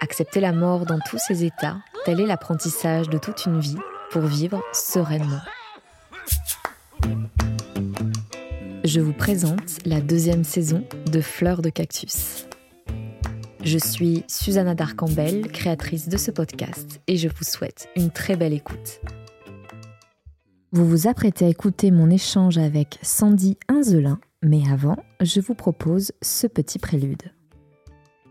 Accepter la mort dans tous ses états, tel est l'apprentissage de toute une vie pour vivre sereinement. Je vous présente la deuxième saison de Fleur de Cactus. Je suis Susanna Darcambel, créatrice de ce podcast, et je vous souhaite une très belle écoute. Vous vous apprêtez à écouter mon échange avec Sandy Inzelin, mais avant, je vous propose ce petit prélude.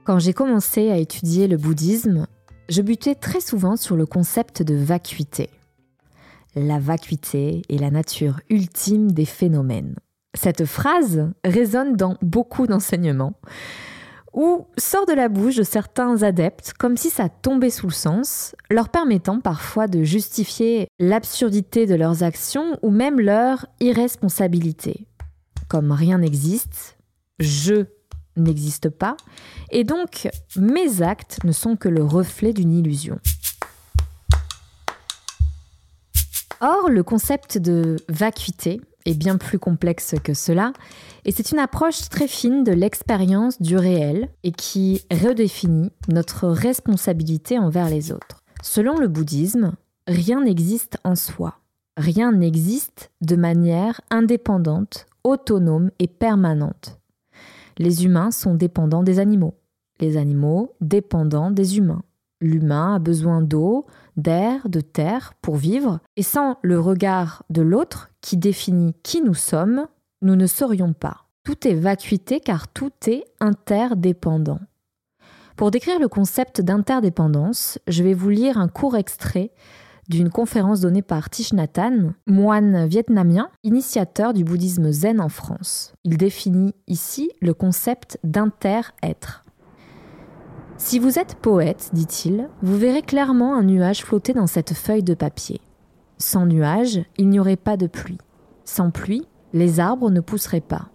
Quand j'ai commencé à étudier le bouddhisme, je butais très souvent sur le concept de vacuité. La vacuité est la nature ultime des phénomènes. Cette phrase résonne dans beaucoup d'enseignements, ou sort de la bouche de certains adeptes comme si ça tombait sous le sens, leur permettant parfois de justifier l'absurdité de leurs actions ou même leur irresponsabilité. Comme rien n'existe, je n'existe pas, et donc mes actes ne sont que le reflet d'une illusion. Or, le concept de vacuité est bien plus complexe que cela, et c'est une approche très fine de l'expérience du réel et qui redéfinit notre responsabilité envers les autres. Selon le bouddhisme, rien n'existe en soi. Rien n'existe de manière indépendante, autonome et permanente. Les humains sont dépendants des animaux. Les animaux dépendants des humains. L'humain a besoin d'eau, d'air, de terre pour vivre, et sans le regard de l'autre qui définit qui nous sommes, nous ne serions pas. Tout est vacuité car tout est interdépendant. Pour décrire le concept d'interdépendance, je vais vous lire un court extrait d'une conférence donnée par Thich Nhat moine vietnamien, initiateur du bouddhisme zen en France. Il définit ici le concept d'inter-être. Si vous êtes poète, dit-il, vous verrez clairement un nuage flotter dans cette feuille de papier. Sans nuage, il n'y aurait pas de pluie. Sans pluie, les arbres ne pousseraient pas.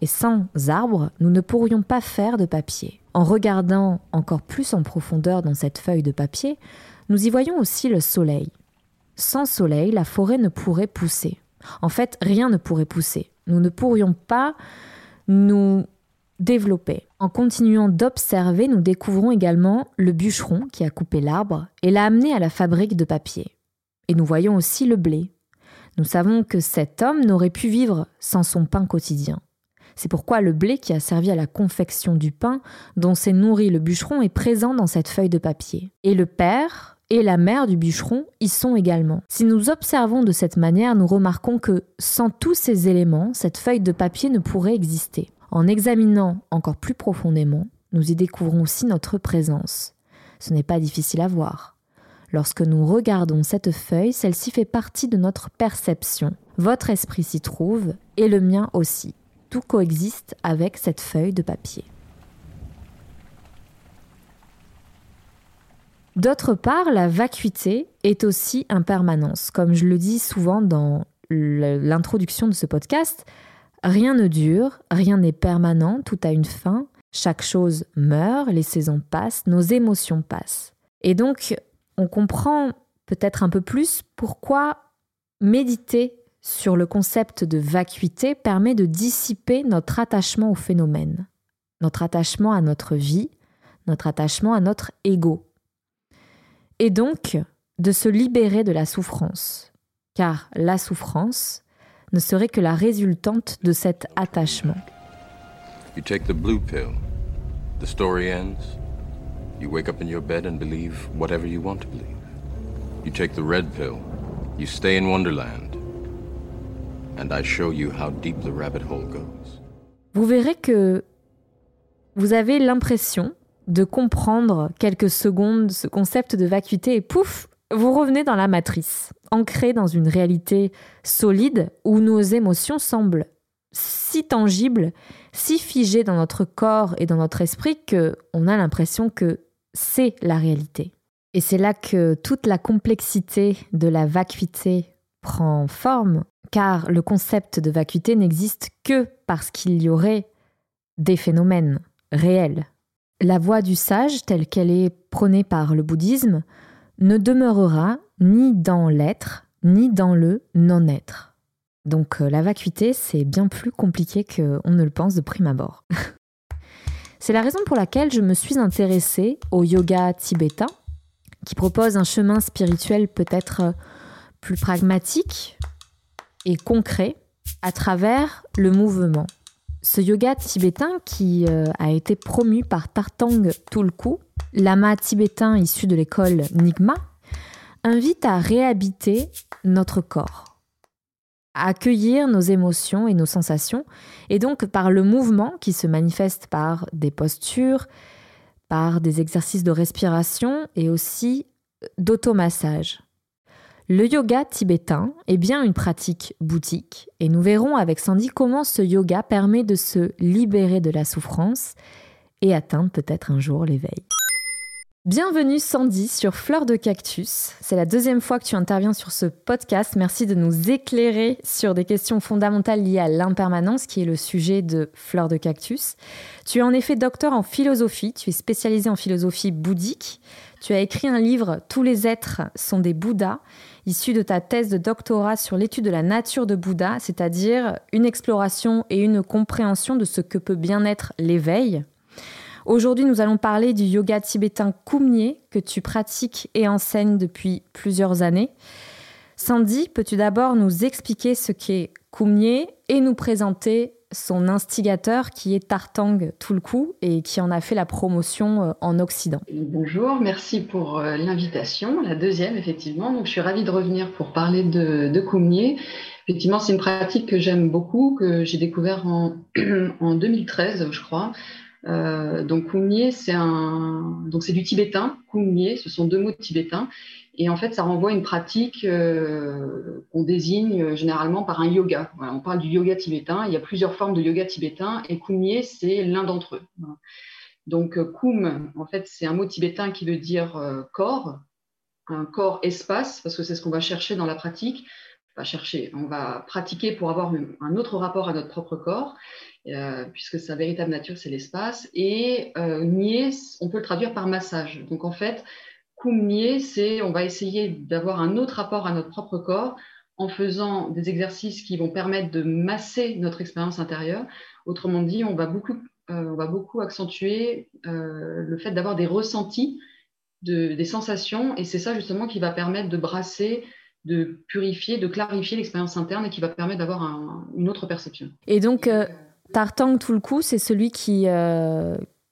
Et sans arbres, nous ne pourrions pas faire de papier. En regardant encore plus en profondeur dans cette feuille de papier, nous y voyons aussi le soleil. Sans soleil, la forêt ne pourrait pousser. En fait, rien ne pourrait pousser. Nous ne pourrions pas nous développer. En continuant d'observer, nous découvrons également le bûcheron qui a coupé l'arbre et l'a amené à la fabrique de papier. Et nous voyons aussi le blé. Nous savons que cet homme n'aurait pu vivre sans son pain quotidien. C'est pourquoi le blé qui a servi à la confection du pain, dont s'est nourri le bûcheron, est présent dans cette feuille de papier. Et le père et la mère du bûcheron y sont également. Si nous observons de cette manière, nous remarquons que sans tous ces éléments, cette feuille de papier ne pourrait exister. En examinant encore plus profondément, nous y découvrons aussi notre présence. Ce n'est pas difficile à voir. Lorsque nous regardons cette feuille, celle-ci fait partie de notre perception. Votre esprit s'y trouve et le mien aussi. Tout coexiste avec cette feuille de papier. D'autre part, la vacuité est aussi impermanence. Comme je le dis souvent dans l'introduction de ce podcast, rien ne dure, rien n'est permanent, tout a une fin, chaque chose meurt, les saisons passent, nos émotions passent. Et donc, on comprend peut-être un peu plus pourquoi méditer sur le concept de vacuité permet de dissiper notre attachement au phénomène, notre attachement à notre vie, notre attachement à notre ego. Et donc de se libérer de la souffrance, car la souffrance ne serait que la résultante de cet attachement. You take the blue pill, the story ends. You wake up in your bed and believe whatever you want to believe. You take the red pill, you stay in Wonderland, and I show you how deep the rabbit hole goes. Vous verrez que vous avez l'impression de comprendre quelques secondes ce concept de vacuité et pouf, vous revenez dans la matrice, ancré dans une réalité solide où nos émotions semblent si tangibles, si figées dans notre corps et dans notre esprit que on a l'impression que c'est la réalité. Et c'est là que toute la complexité de la vacuité prend forme, car le concept de vacuité n'existe que parce qu'il y aurait des phénomènes réels. La voie du sage, telle qu'elle est prônée par le bouddhisme, ne demeurera ni dans l'être, ni dans le non-être. Donc euh, la vacuité, c'est bien plus compliqué qu'on ne le pense de prime abord. c'est la raison pour laquelle je me suis intéressée au yoga tibétain, qui propose un chemin spirituel peut-être plus pragmatique et concret à travers le mouvement. Ce yoga tibétain qui euh, a été promu par Tartang Tulku, lama tibétain issu de l'école Nigma, invite à réhabiter notre corps, à accueillir nos émotions et nos sensations, et donc par le mouvement qui se manifeste par des postures, par des exercices de respiration et aussi d'automassage. Le yoga tibétain est bien une pratique boutique et nous verrons avec Sandy comment ce yoga permet de se libérer de la souffrance et atteindre peut-être un jour l'éveil. Bienvenue Sandy sur Fleur de Cactus. C'est la deuxième fois que tu interviens sur ce podcast. Merci de nous éclairer sur des questions fondamentales liées à l'impermanence qui est le sujet de Fleur de Cactus. Tu es en effet docteur en philosophie, tu es spécialisé en philosophie bouddhique. Tu as écrit un livre Tous les êtres sont des Bouddhas, issu de ta thèse de doctorat sur l'étude de la nature de Bouddha, c'est-à-dire une exploration et une compréhension de ce que peut bien être l'éveil. Aujourd'hui, nous allons parler du yoga tibétain Kumye que tu pratiques et enseignes depuis plusieurs années. Sandy, peux-tu d'abord nous expliquer ce qu'est Kumye et nous présenter son instigateur qui est Tartang Tulku et qui en a fait la promotion euh, en Occident. Bonjour, merci pour euh, l'invitation, la deuxième effectivement. Donc je suis ravie de revenir pour parler de, de. Effectivement, c'est une pratique que j'aime beaucoup, que j'ai découvert en, en 2013, je crois, euh, donc Kumye, c'est un, c'est du tibétain. Kumye, ce sont deux mots tibétains, et en fait, ça renvoie à une pratique euh, qu'on désigne généralement par un yoga. on parle du yoga tibétain. Il y a plusieurs formes de yoga tibétain, et Kumye, c'est l'un d'entre eux. Donc Kum, en fait, c'est un mot tibétain qui veut dire euh, corps, un corps espace, parce que c'est ce qu'on va chercher dans la pratique. On va chercher, on va pratiquer pour avoir un autre rapport à notre propre corps. Euh, puisque sa véritable nature, c'est l'espace. Et euh, nier, on peut le traduire par massage. Donc en fait, kum nier, c'est on va essayer d'avoir un autre rapport à notre propre corps en faisant des exercices qui vont permettre de masser notre expérience intérieure. Autrement dit, on va beaucoup, euh, on va beaucoup accentuer le fait d'avoir des ressentis, de, des sensations, et c'est ça justement qui va permettre de brasser de purifier, de clarifier l'expérience interne et qui va permettre d'avoir une autre perception. Et donc, Tartang Tulku, c'est celui qui,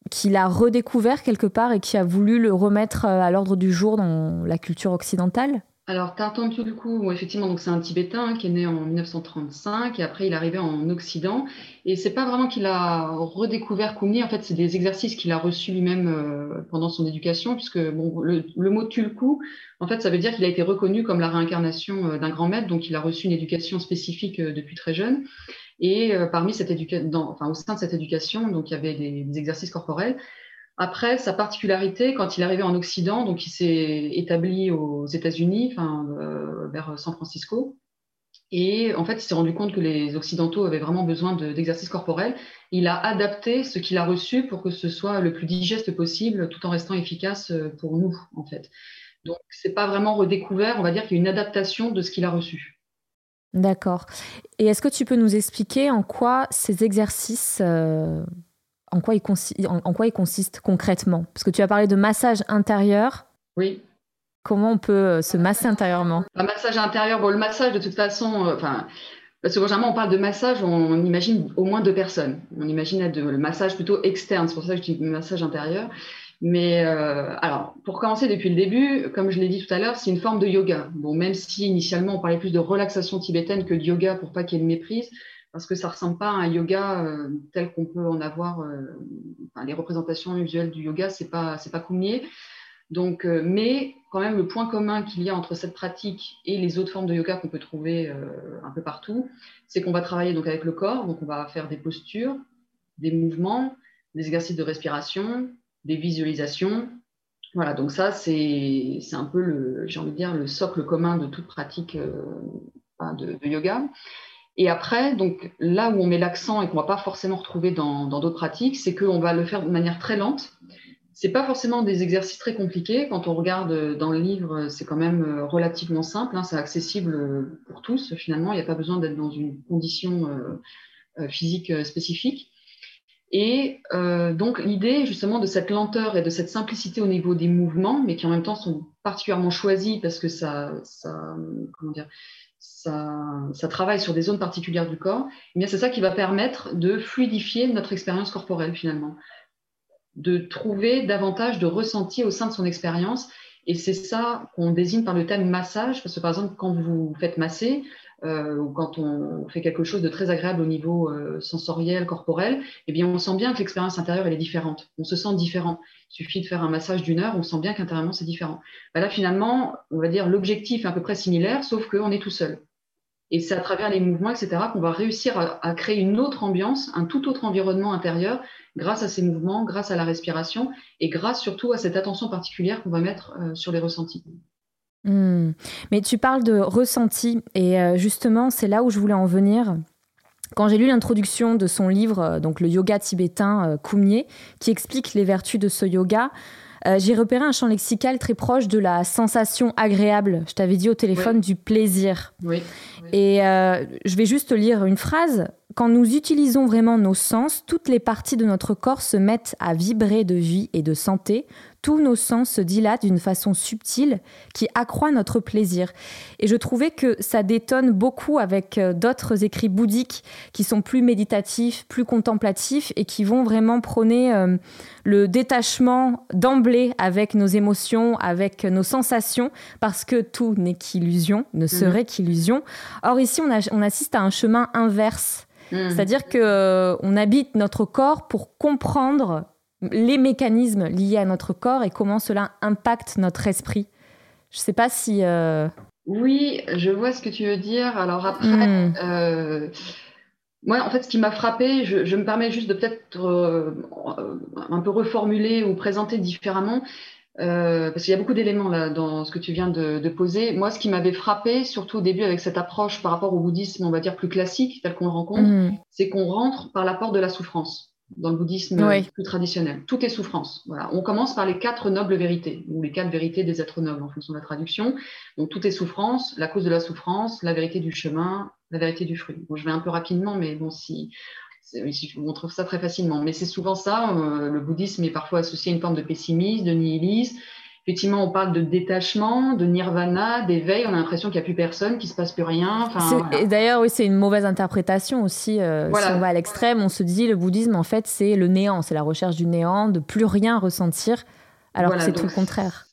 euh, qui l'a redécouvert quelque part et qui a voulu le remettre euh, à l'ordre du jour dans la culture occidentale? Alors, Tartan Tulku, effectivement, donc c'est un Tibétain qui est né en 1935 et après il est arrivé en Occident. Et c'est pas vraiment qu'il a redécouvert Kumni, en fait, c'est des exercices qu'il a reçus lui-même euh, pendant son éducation, puisque bon, le, mot Tulku, en fait, ça veut dire qu'il a été reconnu comme la réincarnation d'un grand maître, donc il a reçu une éducation spécifique depuis très jeune. Et euh, parmi cette éducation, enfin, au sein de cette éducation, donc il y avait des, exercices corporels. Après, sa particularité, quand il est arrivé en Occident, donc il s'est établi aux États-Unis, enfin, euh, vers San Francisco, et en fait, il s'est rendu compte que les Occidentaux avaient vraiment besoin d'exercices corporels. Il a adapté ce qu'il a reçu pour que ce soit le plus digeste possible, tout en restant efficace euh, pour nous, en fait. Donc, c'est pas vraiment redécouvert. On va dire qu'il y a une adaptation de ce qu'il a reçu. D'accord. Et est-ce que tu peux nous expliquer en quoi ces exercices, euh, en, quoi ils en, quoi ils consistent concrètement? Parce que tu as parlé de massage intérieur. Oui. Comment on peut euh, se masser intérieurement? Un massage intérieur, bon, le massage de toute façon, euh, enfin. parce que généralement, on parle de massage, on, imagine au moins deux personnes. On imagine le massage plutôt externe. C'est pour ça que je dis massage intérieur. Mais euh, alors, pour commencer depuis le début, comme je l'ai dit tout à l'heure, c'est une forme de yoga. Bon, même si initialement on parlait plus de relaxation tibétaine que de yoga pour pas qu'il y ait de méprise, parce que ça ressemble pas à un yoga euh, tel qu'on peut en avoir. Euh, enfin, les représentations visuelles du yoga, c'est pas c'est pas Kumye. Donc, mais quand même, le point commun qu'il y a entre cette pratique et les autres formes de yoga qu'on peut trouver un peu partout, c'est qu'on va travailler donc avec le corps. Donc, on va faire des postures, des mouvements, des exercices de respiration, des visualisations, Voilà, donc ça, c'est un peu, le, j'ai envie de dire, le socle commun de toute pratique de, yoga. Et après, donc là où on met l'accent et qu'on ne va pas forcément retrouver dans d'autres pratiques, c'est qu'on va le faire de manière très lente. C'est pas forcément des exercices très compliqués. Quand on regarde dans le livre, c'est quand même euh, relativement simple. Hein. c'est accessible euh, pour tous. Finalement, il n'y a pas besoin d'être dans une condition euh, physique spécifique. Et donc l'idée justement de cette lenteur et de cette simplicité au niveau des mouvements, mais qui en même temps sont particulièrement choisis parce que ça, ça comment dire, ça, travaille sur des zones particulières du corps, eh c'est ça qui va permettre de fluidifier notre expérience corporelle finalement, de trouver davantage de ressenti au sein de son expérience. Et c'est ça qu'on désigne par le thème massage, parce que par exemple, quand vous vous faites masser, euh, ou quand on fait quelque chose de très agréable au niveau euh, sensoriel, corporel, eh bien, on sent bien que l'expérience intérieure, elle est différente. On se sent différent. Il suffit de faire un massage d'une heure, on sent bien qu'intérieurement, c'est différent. Bah là, finalement, on va dire l'objectif est à peu près similaire, sauf qu'on est tout seul. Et c'est à travers les mouvements, etc., qu'on va réussir à, créer une autre ambiance, un tout autre environnement intérieur, grâce à ces mouvements, grâce à la respiration, et grâce surtout à cette attention particulière qu'on va mettre euh, sur les ressentis. Hmm. Mais tu parles de ressenti, et euh, justement, c'est là où je voulais en venir. Quand j'ai lu l'introduction de son livre, euh, donc le yoga tibétain euh, Kumye, qui explique les vertus de ce yoga, j'ai repéré un champ lexical très proche de la sensation agréable. Je t'avais dit au téléphone du plaisir. Oui. Et je vais juste lire une phrase. Quand nous utilisons vraiment nos sens, toutes les parties de notre corps se mettent à vibrer de vie et de santé, tous nos sens se dilatent d'une façon subtile qui accroît notre plaisir. Et je trouvais que ça détonne beaucoup avec euh, d'autres écrits bouddhiques qui sont plus méditatifs, plus contemplatifs et qui vont vraiment prôner euh, le détachement d'emblée avec nos émotions, avec nos sensations, parce que tout n'est qu'illusion, ne mhm. serait qu'illusion. Or ici, on, assiste à un chemin inverse. Mhm. C'est-à-dire que euh, on habite notre corps pour comprendre les mécanismes liés à notre corps et comment cela impacte notre esprit. Je ne sais pas si... Euh, oui, je vois ce que tu veux dire. Alors après, hmm. euh, moi, en fait, ce qui m'a frappé, je, me permets juste de peut-être euh, un peu reformuler ou présenter différemment, parce qu'il y a beaucoup d'éléments là dans ce que tu viens de, poser. Moi, ce qui m'avait frappé, surtout au début avec cette approche par rapport au bouddhisme, on va dire plus classique, tel qu'on le rencontre, hmm. c'est qu'on rentre par la porte de la souffrance dans le bouddhisme plus traditionnel. Tout est souffrance. Voilà. On commence par les quatre nobles vérités, ou les quatre vérités des êtres nobles en fonction de la traduction. Donc tout est souffrance, la cause de la souffrance, la vérité du chemin, la vérité du fruit. Bon, je vais un peu rapidement, mais bon, si, vous montre ça très facilement. Mais c'est souvent ça, euh, le bouddhisme est parfois associé à une forme de pessimisme, de nihilisme, Effectivement, on parle de détachement, de nirvana, d'éveil. On a l'impression qu'il n'y a plus personne, qu'il ne se passe plus rien. Et d'ailleurs, oui, c'est une mauvaise interprétation aussi. Euh, si on va à l'extrême, on se dit le bouddhisme, en fait, c'est le néant, c'est la recherche du néant, de plus rien ressentir, alors que c'est tout le contraire.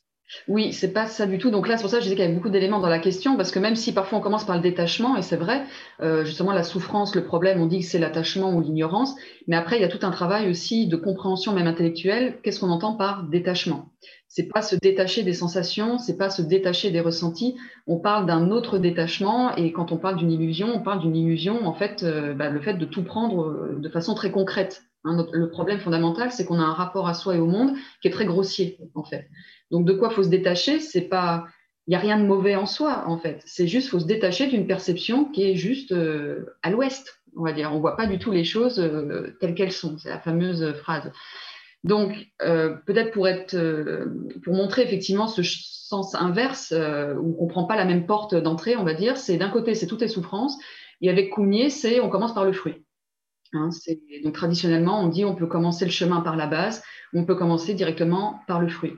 Oui, c'est pas ça du tout. Donc là, c'est pour ça que je disais qu'il y avait beaucoup d'éléments dans la question, parce que même si parfois on commence par le détachement, et c'est vrai, euh, justement la souffrance, le problème, on dit que c'est l'attachement ou l'ignorance, mais après il y a tout un travail aussi de compréhension même intellectuelle. Qu'est-ce qu'on entend par détachement? C'est pas se détacher des sensations, c'est pas se détacher des ressentis. On parle d'un autre détachement, et quand on parle d'une illusion, on parle d'une illusion en fait, euh, bah, le fait de tout prendre euh, de façon très concrète. Hein, le problème fondamental, c'est qu'on a un rapport à soi et au monde qui est très grossier, en fait. Donc, de quoi faut se détacher C'est pas, il n'y a rien de mauvais en soi, en fait. C'est juste, faut se détacher d'une perception qui est juste euh, à l'ouest, on va dire. On voit pas du tout les choses euh, telles qu'elles sont. C'est la fameuse phrase. Donc, euh, peut-être pour être, pour montrer effectivement ce sens inverse où on comprend pas la même porte d'entrée, on va dire, c'est d'un côté, c'est toutes les souffrances, et avec Koumnier, c'est on commence par le fruit. Hein, donc traditionnellement, on dit on peut commencer le chemin par la base, on peut commencer directement par le fruit.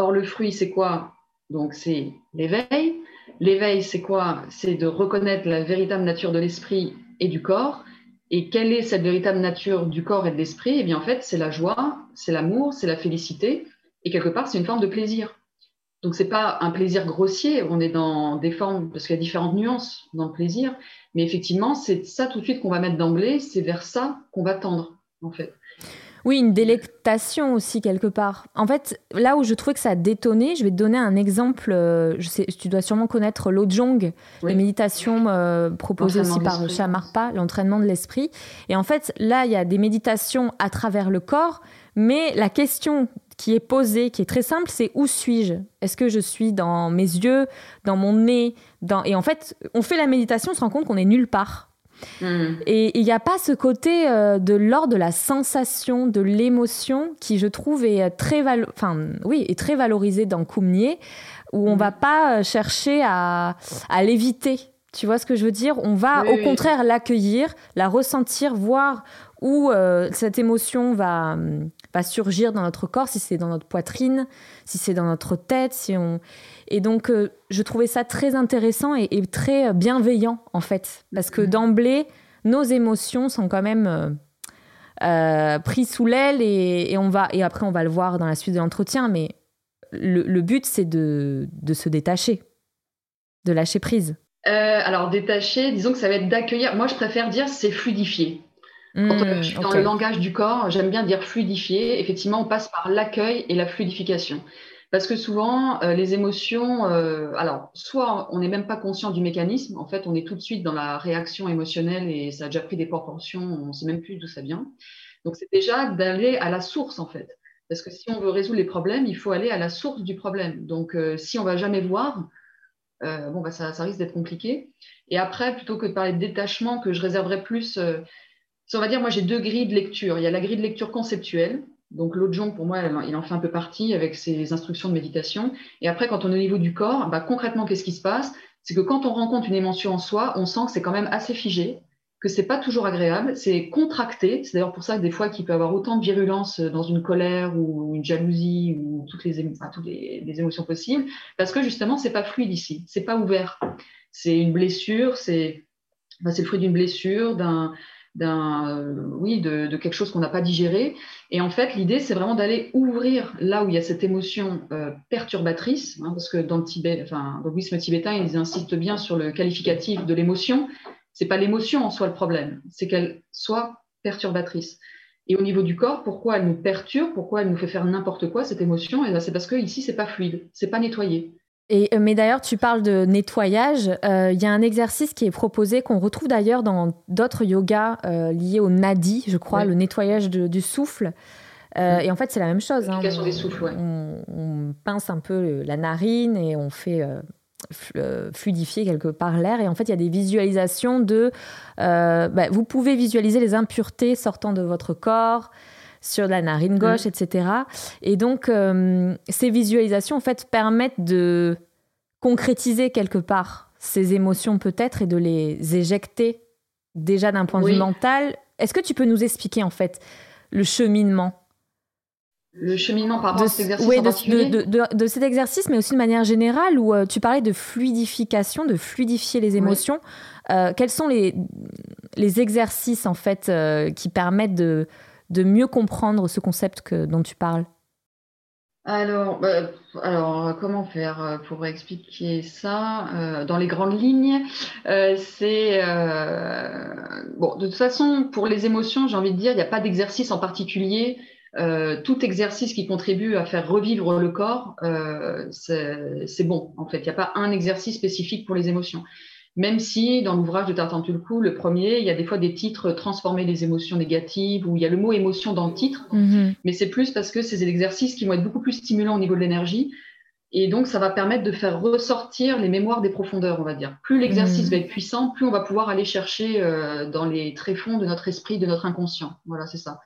Or, le fruit, c'est quoi? Donc, c'est l'éveil. L'éveil, c'est quoi? C'est de reconnaître la véritable nature de l'esprit et du corps. Et quelle est cette véritable nature du corps et de l'esprit? Eh bien, en fait, c'est la joie, c'est l'amour, c'est la félicité. Et quelque part, c'est une forme de plaisir. Donc, ce n'est pas un plaisir grossier, on est dans des formes, parce qu'il y a différentes nuances dans le plaisir, mais effectivement, c'est ça tout de suite qu'on va mettre d'emblée, c'est vers ça qu'on va tendre, en fait. Oui, une délectation aussi quelque part. En fait, là où je trouvais que ça a détonné, je vais te donner un exemple. Euh, je sais, tu dois sûrement connaître l'Ojong, les méditations euh, proposées aussi par Shamarpa, l'entraînement de l'esprit. Et en fait, là, il y a des méditations à travers le corps, mais la question qui est posé, qui est très simple, c'est où suis-je? Est-ce que je suis dans mes yeux, dans mon nez dans... Et en fait, on fait la méditation, on se rend compte qu'on est nulle part. Hmm. Et il n'y a pas ce côté euh, de l'ordre de la sensation, de l'émotion, qui je trouve est très, enfin, oui, est très valorisé dans Koumnier, où on ne hmm. va pas chercher à, à l'éviter. Tu vois ce que je veux dire? On va au contraire l'accueillir, la ressentir, voir où euh, cette émotion va, va surgir dans notre corps, si c'est dans notre poitrine, si c'est dans notre tête, si on... Et donc, euh, je trouvais ça très intéressant et, très bienveillant, en fait. Parce que d'emblée, nos émotions sont quand même euh, prises sous l'aile et, on va, et après, on va le voir dans la suite de l'entretien, mais le, but, c'est de, de, se détacher, de lâcher prise. alors, détacher, disons que ça va être d'accueillir. Moi, je préfère dire c'est fluidifier. Quand je mmh, suis dans le langage du corps, j'aime bien dire fluidifier. Effectivement, on passe par l'accueil et la fluidification. Parce que souvent, euh, les émotions, euh, alors, soit on n'est même pas conscient du mécanisme, en fait, on est tout de suite dans la réaction émotionnelle et ça a déjà pris des proportions, on ne sait même plus d'où ça vient. Donc, c'est déjà d'aller à la source, en fait. Parce que si on veut résoudre les problèmes, il faut aller à la source du problème. Donc, euh, si on va jamais voir, bon, bah, ça, ça risque d'être compliqué. Et après, plutôt que de parler de détachement, que je réserverais plus on va dire, moi j'ai deux grilles de lecture. Il y a la grille de lecture conceptuelle. Donc l'autre pour moi, il en fait un peu partie avec ses instructions de méditation. Et après, quand on est au niveau du corps, bah, concrètement, qu'est-ce qui se passe? C'est que quand on rencontre une émotion en soi, on sent que c'est quand même assez figé, que c'est pas toujours agréable, c'est contracté. C'est d'ailleurs pour ça que des fois qu'il peut y avoir autant de virulence dans une colère ou une jalousie ou toutes les, toutes les, émotions possibles, parce que justement, c'est pas fluide ici, c'est pas ouvert. C'est une blessure, c'est le fruit d'une blessure, d'un euh, oui de, quelque chose qu'on n'a pas digéré. Et en fait l'idée c'est vraiment d'aller ouvrir là où il y a cette émotion euh, perturbatrice hein, parce que dans le Tibet enfin dans le tibétain ils insistent bien sur le qualificatif de l'émotion. C'est pas l'émotion en soi le problème c'est qu'elle soit perturbatrice. Et au niveau du corps pourquoi elle nous perturbe pourquoi elle nous fait faire n'importe quoi cette émotion? Et ben, c'est parce que ici c'est pas fluide c'est pas nettoyé et, euh, mais d'ailleurs, tu parles de nettoyage. Euh, il y a un exercice qui est proposé, qu'on retrouve d'ailleurs dans d'autres yogas euh, liés au nadi, je crois, le nettoyage du souffle. Et en fait, c'est la même chose. Hein. Des souffles, ouais. on, pince un peu la narine et on fait fluidifier quelque part l'air. Et en fait, il y a des visualisations de... Bah, vous pouvez visualiser les impuretés sortant de votre corps sur la narine gauche, mm. etc. Et donc, euh, ces visualisations, en fait, permettent de concrétiser quelque part ces émotions peut-être et de les éjecter déjà d'un point de vue mental. Est-ce que tu peux nous expliquer, en fait, le cheminement? Le cheminement par rapport de, cet exercice oui, de, cet exercice, mais aussi de manière générale, où euh, tu parlais de fluidification, de fluidifier les émotions. Euh, quels sont les, les exercices, en fait, qui permettent de, de mieux comprendre ce concept que, dont tu parles alors, bah, alors, comment faire euh, pour expliquer ça euh, dans les grandes lignes euh, C'est bon. De toute façon, pour les émotions, j'ai envie de dire, il n'y a pas d'exercice en particulier. tout exercice qui contribue à faire revivre le corps, c'est bon. En fait, il n'y a pas un exercice spécifique pour les émotions. Même si dans l'ouvrage de Tartantulku, le premier, il y a des fois des titres transformer les émotions négatives, ou il y a le mot émotion dans le titre, mhm. mais c'est plus parce que c'est des exercices qui vont être beaucoup plus stimulants au niveau de l'énergie. Et donc, ça va permettre de faire ressortir les mémoires des profondeurs, on va dire. Plus l'exercice mhm. va être puissant, plus on va pouvoir aller chercher euh, dans les tréfonds de notre esprit, de notre inconscient. Voilà, c'est ça.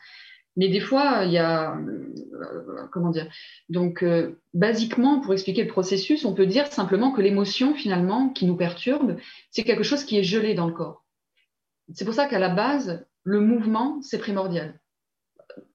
Mais des fois, il y a. Euh, comment dire Donc, euh, basiquement, pour expliquer le processus, on peut dire simplement que l'émotion, finalement, qui nous perturbe, c'est quelque chose qui est gelé dans le corps. C'est pour ça qu'à la base, le mouvement, c'est primordial.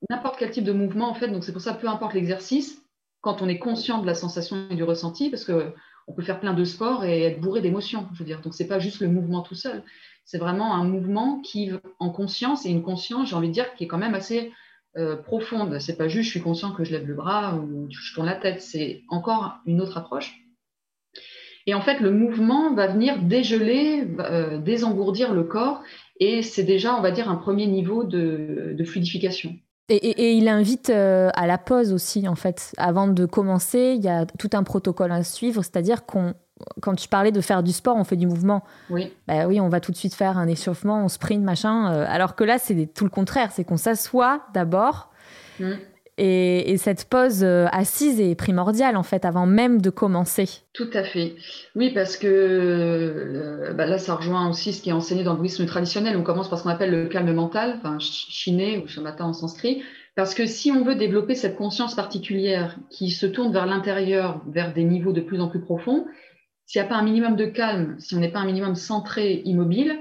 N'importe quel type de mouvement, en fait, donc c'est pour ça, peu importe l'exercice, quand on est conscient de la sensation et du ressenti, parce qu'on peut faire plein de sports et être bourré d'émotions, je veux dire. Donc, c'est pas juste le mouvement tout seul. C'est vraiment un mouvement qui, en conscience, et une conscience, j'ai envie de dire, qui est quand même assez euh, profonde. C'est pas juste je suis conscient que je lève le bras ou je tourne la tête, c'est encore une autre approche. Et en fait, le mouvement va venir dégeler, euh, désengourdir le corps, et c'est déjà, on va dire, un premier niveau de, fluidification. Et, il invite euh, à la pause aussi, en fait. Avant de commencer, il y a tout un protocole à suivre, c'est-à-dire qu'on quand tu parlais de faire du sport, on fait du mouvement. Oui. Bah oui, on va tout de suite faire un échauffement, on sprint, machin. Euh, alors que là, c'est tout le contraire. C'est qu'on s'assoit d'abord. Mm. Et, cette pause euh, assise est primordiale, en fait, avant même de commencer. Tout à fait. Oui, parce que euh, bah là, ça rejoint aussi ce qui est enseigné dans le bouddhisme traditionnel. On commence par ce qu'on appelle le calme mental, enfin, chiné ou shamatha en sanskrit. Parce que si on veut développer cette conscience particulière qui se tourne vers l'intérieur, vers des niveaux de plus en plus profonds, s'il n'y a pas un minimum de calme, si on n'est pas un minimum centré, immobile,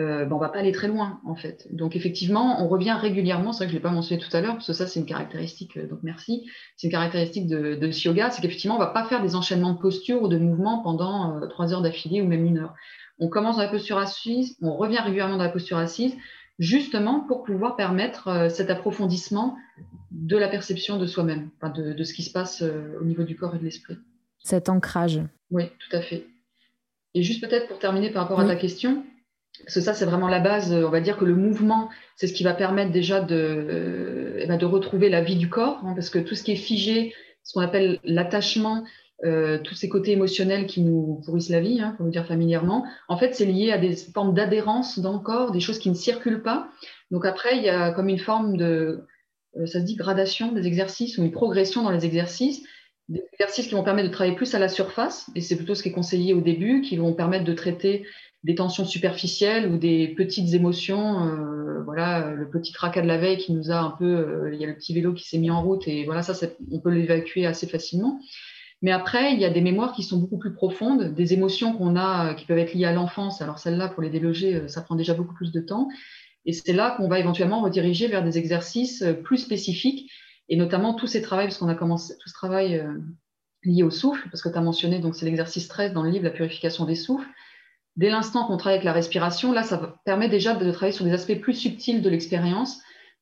euh, ben on va pas aller très loin en fait. Donc effectivement, on revient régulièrement, c'est vrai que je l'ai pas mentionné tout à l'heure, parce que ça c'est une caractéristique, euh, donc merci, c'est une caractéristique de, de ce yoga, c'est qu'effectivement on va pas faire des enchaînements de postures ou de mouvements pendant euh, trois heures d'affilée ou même une heure. On commence dans la posture assise, on revient régulièrement dans la posture assise, justement pour pouvoir permettre cet approfondissement de la perception de soi-même, de, ce qui se passe au niveau du corps et de l'esprit. Cet ancrage. Oui, tout à fait. Et juste peut-être pour terminer par rapport à ta question, parce que ça, c'est vraiment la base. On va dire que le mouvement, c'est ce qui va permettre déjà de, eh ben, de retrouver la vie du corps, hein, parce que tout ce qui est figé, ce qu'on appelle l'attachement, euh, tous ces côtés émotionnels qui nous pourrissent la vie, hein, pour le dire familièrement, en fait, c'est lié à des formes d'adhérence dans le corps, des choses qui ne circulent pas. Donc après, il y a comme une forme de, euh, ça se dit gradation des exercices ou une progression dans les exercices, des exercices qui vont permettre de travailler plus à la surface, et c'est plutôt ce qui est conseillé au début, qui vont permettre de traiter des tensions superficielles ou des petites émotions. Euh, voilà, le petit tracas de la veille qui nous a un peu. Euh, il y a le petit vélo qui s'est mis en route et voilà, ça, on peut l'évacuer assez facilement. Mais après, il y a des mémoires qui sont beaucoup plus profondes, des émotions qu'on a qui peuvent être liées à l'enfance. Alors celles-là, pour les déloger, euh, ça prend déjà beaucoup plus de temps. Et c'est là qu'on va éventuellement rediriger vers des exercices plus spécifiques et notamment tous ces travaux, parce qu'on a commencé tout ce travail lié au souffle, parce que tu as mentionné, donc c'est l'exercice 13 dans le livre, la purification des souffles dès l'instant qu'on travaille avec la respiration, là, ça permet déjà de travailler sur des aspects plus subtils de l'expérience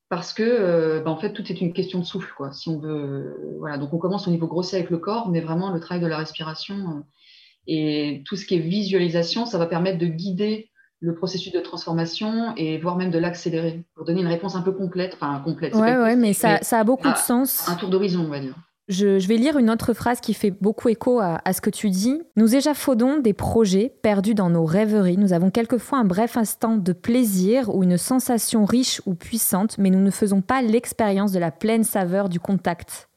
parce que, euh, bah, en fait, tout est une question de souffle, quoi. Si on veut, euh, voilà. Donc, on commence au niveau grossier avec le corps, mais vraiment le travail de la respiration euh, et tout ce qui est visualisation, ça va permettre de guider le processus de transformation et voire même de l'accélérer pour donner une réponse un peu complète, enfin complète. Ouais, ouais, mais ça, ça a beaucoup de sens. Un tour d'horizon, on va dire. Je, vais lire une autre phrase qui fait beaucoup écho à, ce que tu dis. Nous échafaudons des projets perdus dans nos rêveries. Nous avons quelquefois un bref instant de plaisir ou une sensation riche ou puissante, mais nous ne faisons pas l'expérience de la pleine saveur du contact.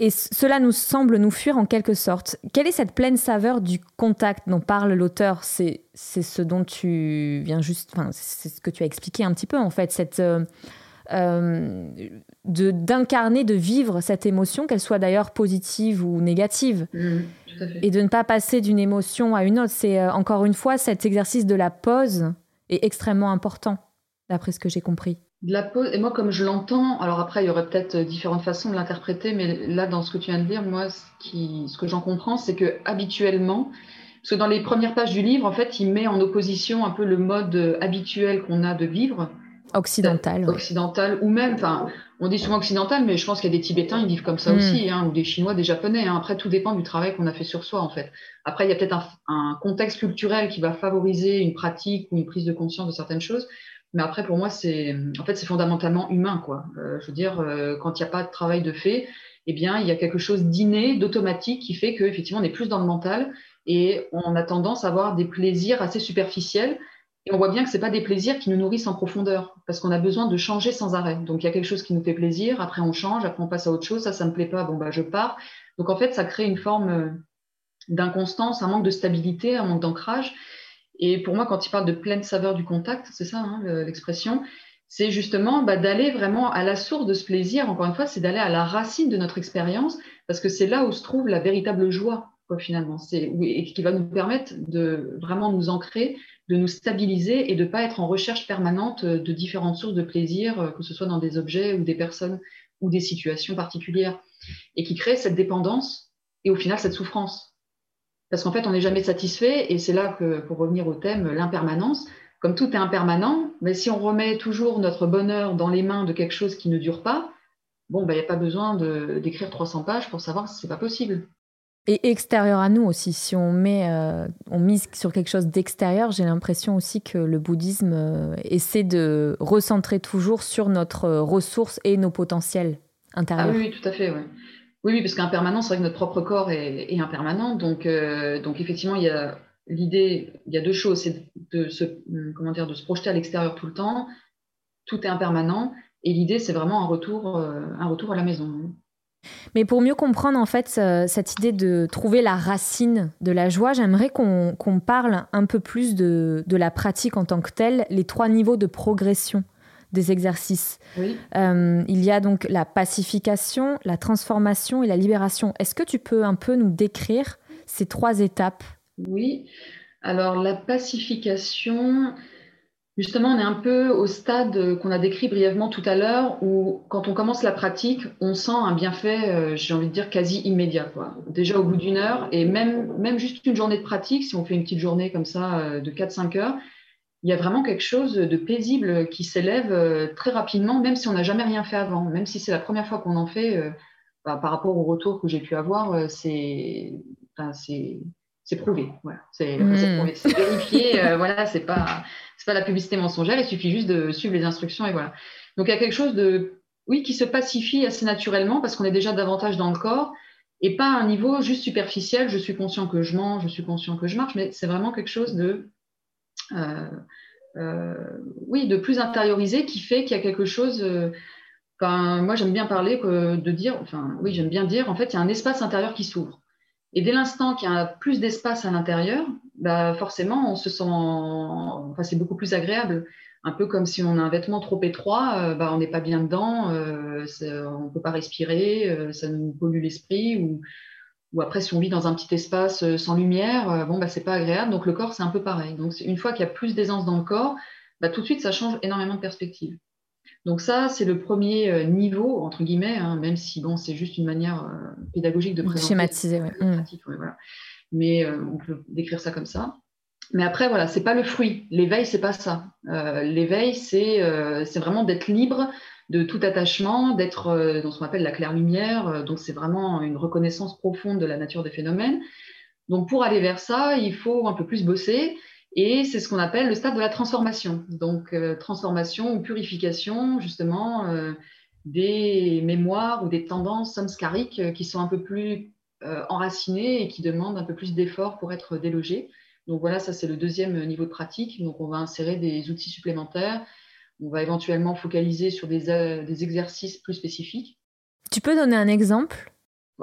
Et cela nous semble nous fuir en quelque sorte. Quelle est cette pleine saveur du contact dont parle l'auteur? C'est ce dont tu viens juste, enfin, c'est ce que tu as expliqué un petit peu en fait, cette euh, euh, d'incarner, de, vivre cette émotion, qu'elle soit d'ailleurs positive ou négative. Mmh, et de ne pas passer d'une émotion à une autre. C'est euh, encore une fois cet exercice de la pause est extrêmement important, d'après ce que j'ai compris. De la pause, et moi comme je l'entends, alors après il y aurait peut-être différentes façons de l'interpréter, mais là dans ce que tu viens de dire, moi ce, qui, ce que j'en comprends, c'est que habituellement, parce que dans les premières pages du livre, en fait, il met en opposition un peu le mode habituel qu'on a de vivre Occidental. Occidental, ou même, enfin, on dit souvent occidental, mais je pense qu'il y a des Tibétains, ils vivent comme ça hmm. aussi, hein, ou des Chinois, des Japonais. Hein. Après, tout dépend du travail qu'on a fait sur soi, en fait. Après, il y a peut-être un, contexte culturel qui va favoriser une pratique ou une prise de conscience de certaines choses. Mais après, pour moi, c'est, en fait, c'est fondamentalement humain, quoi. Euh, je veux dire, euh, quand il n'y a pas de travail de fait, eh bien, il y a quelque chose d'inné, d'automatique qui fait qu'effectivement, on est plus dans le mental et on a tendance à avoir des plaisirs assez superficiels et on voit bien que ce pas des plaisirs qui nous nourrissent en profondeur, parce qu'on a besoin de changer sans arrêt. Donc il y a quelque chose qui nous fait plaisir, après on change, après on passe à autre chose, ça, ça me plaît pas, bon bah je pars. Donc en fait, ça crée une forme euh, d'inconstance, un manque de stabilité, un manque d'ancrage. Et pour moi, quand il parle de pleine saveur du contact, c'est ça hein, l'expression, c'est justement bah, d'aller vraiment à la source de ce plaisir. Encore une fois, c'est d'aller à la racine de notre expérience, parce que c'est là où se trouve la véritable joie, finalement. C'est et qui va nous permettre de vraiment nous ancrer de nous stabiliser et de ne pas être en recherche permanente de différentes sources de plaisir, euh, que ce soit dans des objets ou des personnes ou des situations particulières, et qui crée cette dépendance et au final cette souffrance. Parce qu'en fait, on n'est jamais satisfait, et c'est là que, pour revenir au thème, l'impermanence, comme tout est impermanent, mais si on remet toujours notre bonheur dans les mains de quelque chose qui ne dure pas, bon, ben, il n'y a pas besoin d'écrire 300 pages pour savoir si ce n'est pas possible. Et extérieur à nous aussi. Si on met, euh, on mise sur quelque chose d'extérieur, j'ai l'impression aussi que le bouddhisme euh, essaie de recentrer toujours sur notre euh, ressource et nos potentiels intérieurs. Ah oui, tout à fait. Oui, oui, parce qu'impermanent, c'est vrai que notre propre corps est, impermanent. Donc, donc effectivement, il y a l'idée, il y a deux choses, c'est de se, comment dire, de se projeter à l'extérieur tout le temps. Tout est impermanent. Et l'idée, c'est vraiment un retour, un retour à la maison. Mais pour mieux comprendre en fait cette idée de trouver la racine de la joie, j'aimerais qu'on parle un peu plus de, de, la pratique en tant que telle, les trois niveaux de progression des exercices. Euh, il y a donc la pacification, la transformation et la libération. Est-ce que tu peux un peu nous décrire ces trois étapes? Oui. Alors la pacification, justement, on est un peu au stade qu'on a décrit brièvement tout à l'heure, où quand on commence la pratique, on sent un bienfait, euh, j'ai envie de dire, quasi immédiat. Quoi. Déjà au bout d'une heure, et même, même juste une journée de pratique, si on fait une petite journée comme ça euh, de 4-5 heures, il y a vraiment quelque chose de paisible qui s'élève euh, très rapidement, même si on n'a jamais rien fait avant, même si c'est la première fois qu'on en fait, euh, bah, par rapport au retour que j'ai pu avoir, euh, c'est prouvé. Voilà. C'est mmh. vérifié. voilà, c'est pas, pas la publicité mensongère, il suffit juste de suivre les instructions et voilà. Donc il y a quelque chose de, oui, qui se pacifie assez naturellement parce qu'on est déjà davantage dans le corps et pas à un niveau juste superficiel, je suis conscient que je mange, je suis conscient que je marche, mais c'est vraiment quelque chose de euh, euh, oui, de plus intériorisé qui fait qu'il y a quelque chose. Euh, moi, j'aime bien parler de dire, enfin, oui, j'aime bien dire, en fait, il y a un espace intérieur qui s'ouvre. Et dès l'instant qu'il y a plus d'espace à l'intérieur, bah forcément, on se sent, enfin, c'est beaucoup plus agréable. Un peu comme si on a un vêtement trop étroit, bah, on n'est pas bien dedans, on ne peut pas respirer, ça nous pollue l'esprit, ou, ou après, si on vit dans un petit espace euh, sans lumière, euh, bon, bah, c'est pas agréable. Donc, le corps, c'est un peu pareil. Donc, une fois qu'il y a plus d'aisance dans le corps, bah, tout de suite, ça change énormément de perspective. Donc, ça, c'est le premier euh, niveau, entre guillemets, hein, même si, bon, c'est juste une manière pédagogique de présenter. Schématiser, oui. Mmh. voilà. Mais on peut décrire ça comme ça. Mais après, voilà, c'est pas le fruit. L'éveil, c'est pas ça. L'éveil, c'est vraiment d'être libre de tout attachement, d'être euh, dans ce qu'on appelle la claire lumière. Euh, donc c'est vraiment une reconnaissance profonde de la nature des phénomènes. Donc pour aller vers ça, il faut un peu plus bosser. Et c'est ce qu'on appelle le stade de la transformation. Donc euh, transformation ou purification justement des mémoires ou des tendances samskariques qui sont un peu plus enracinées et qui demandent un peu plus d'efforts pour être délogées. Donc voilà, ça c'est le deuxième niveau de pratique. Donc on va insérer des outils supplémentaires on va éventuellement focaliser sur des, euh, exercices plus spécifiques. Tu peux donner un exemple?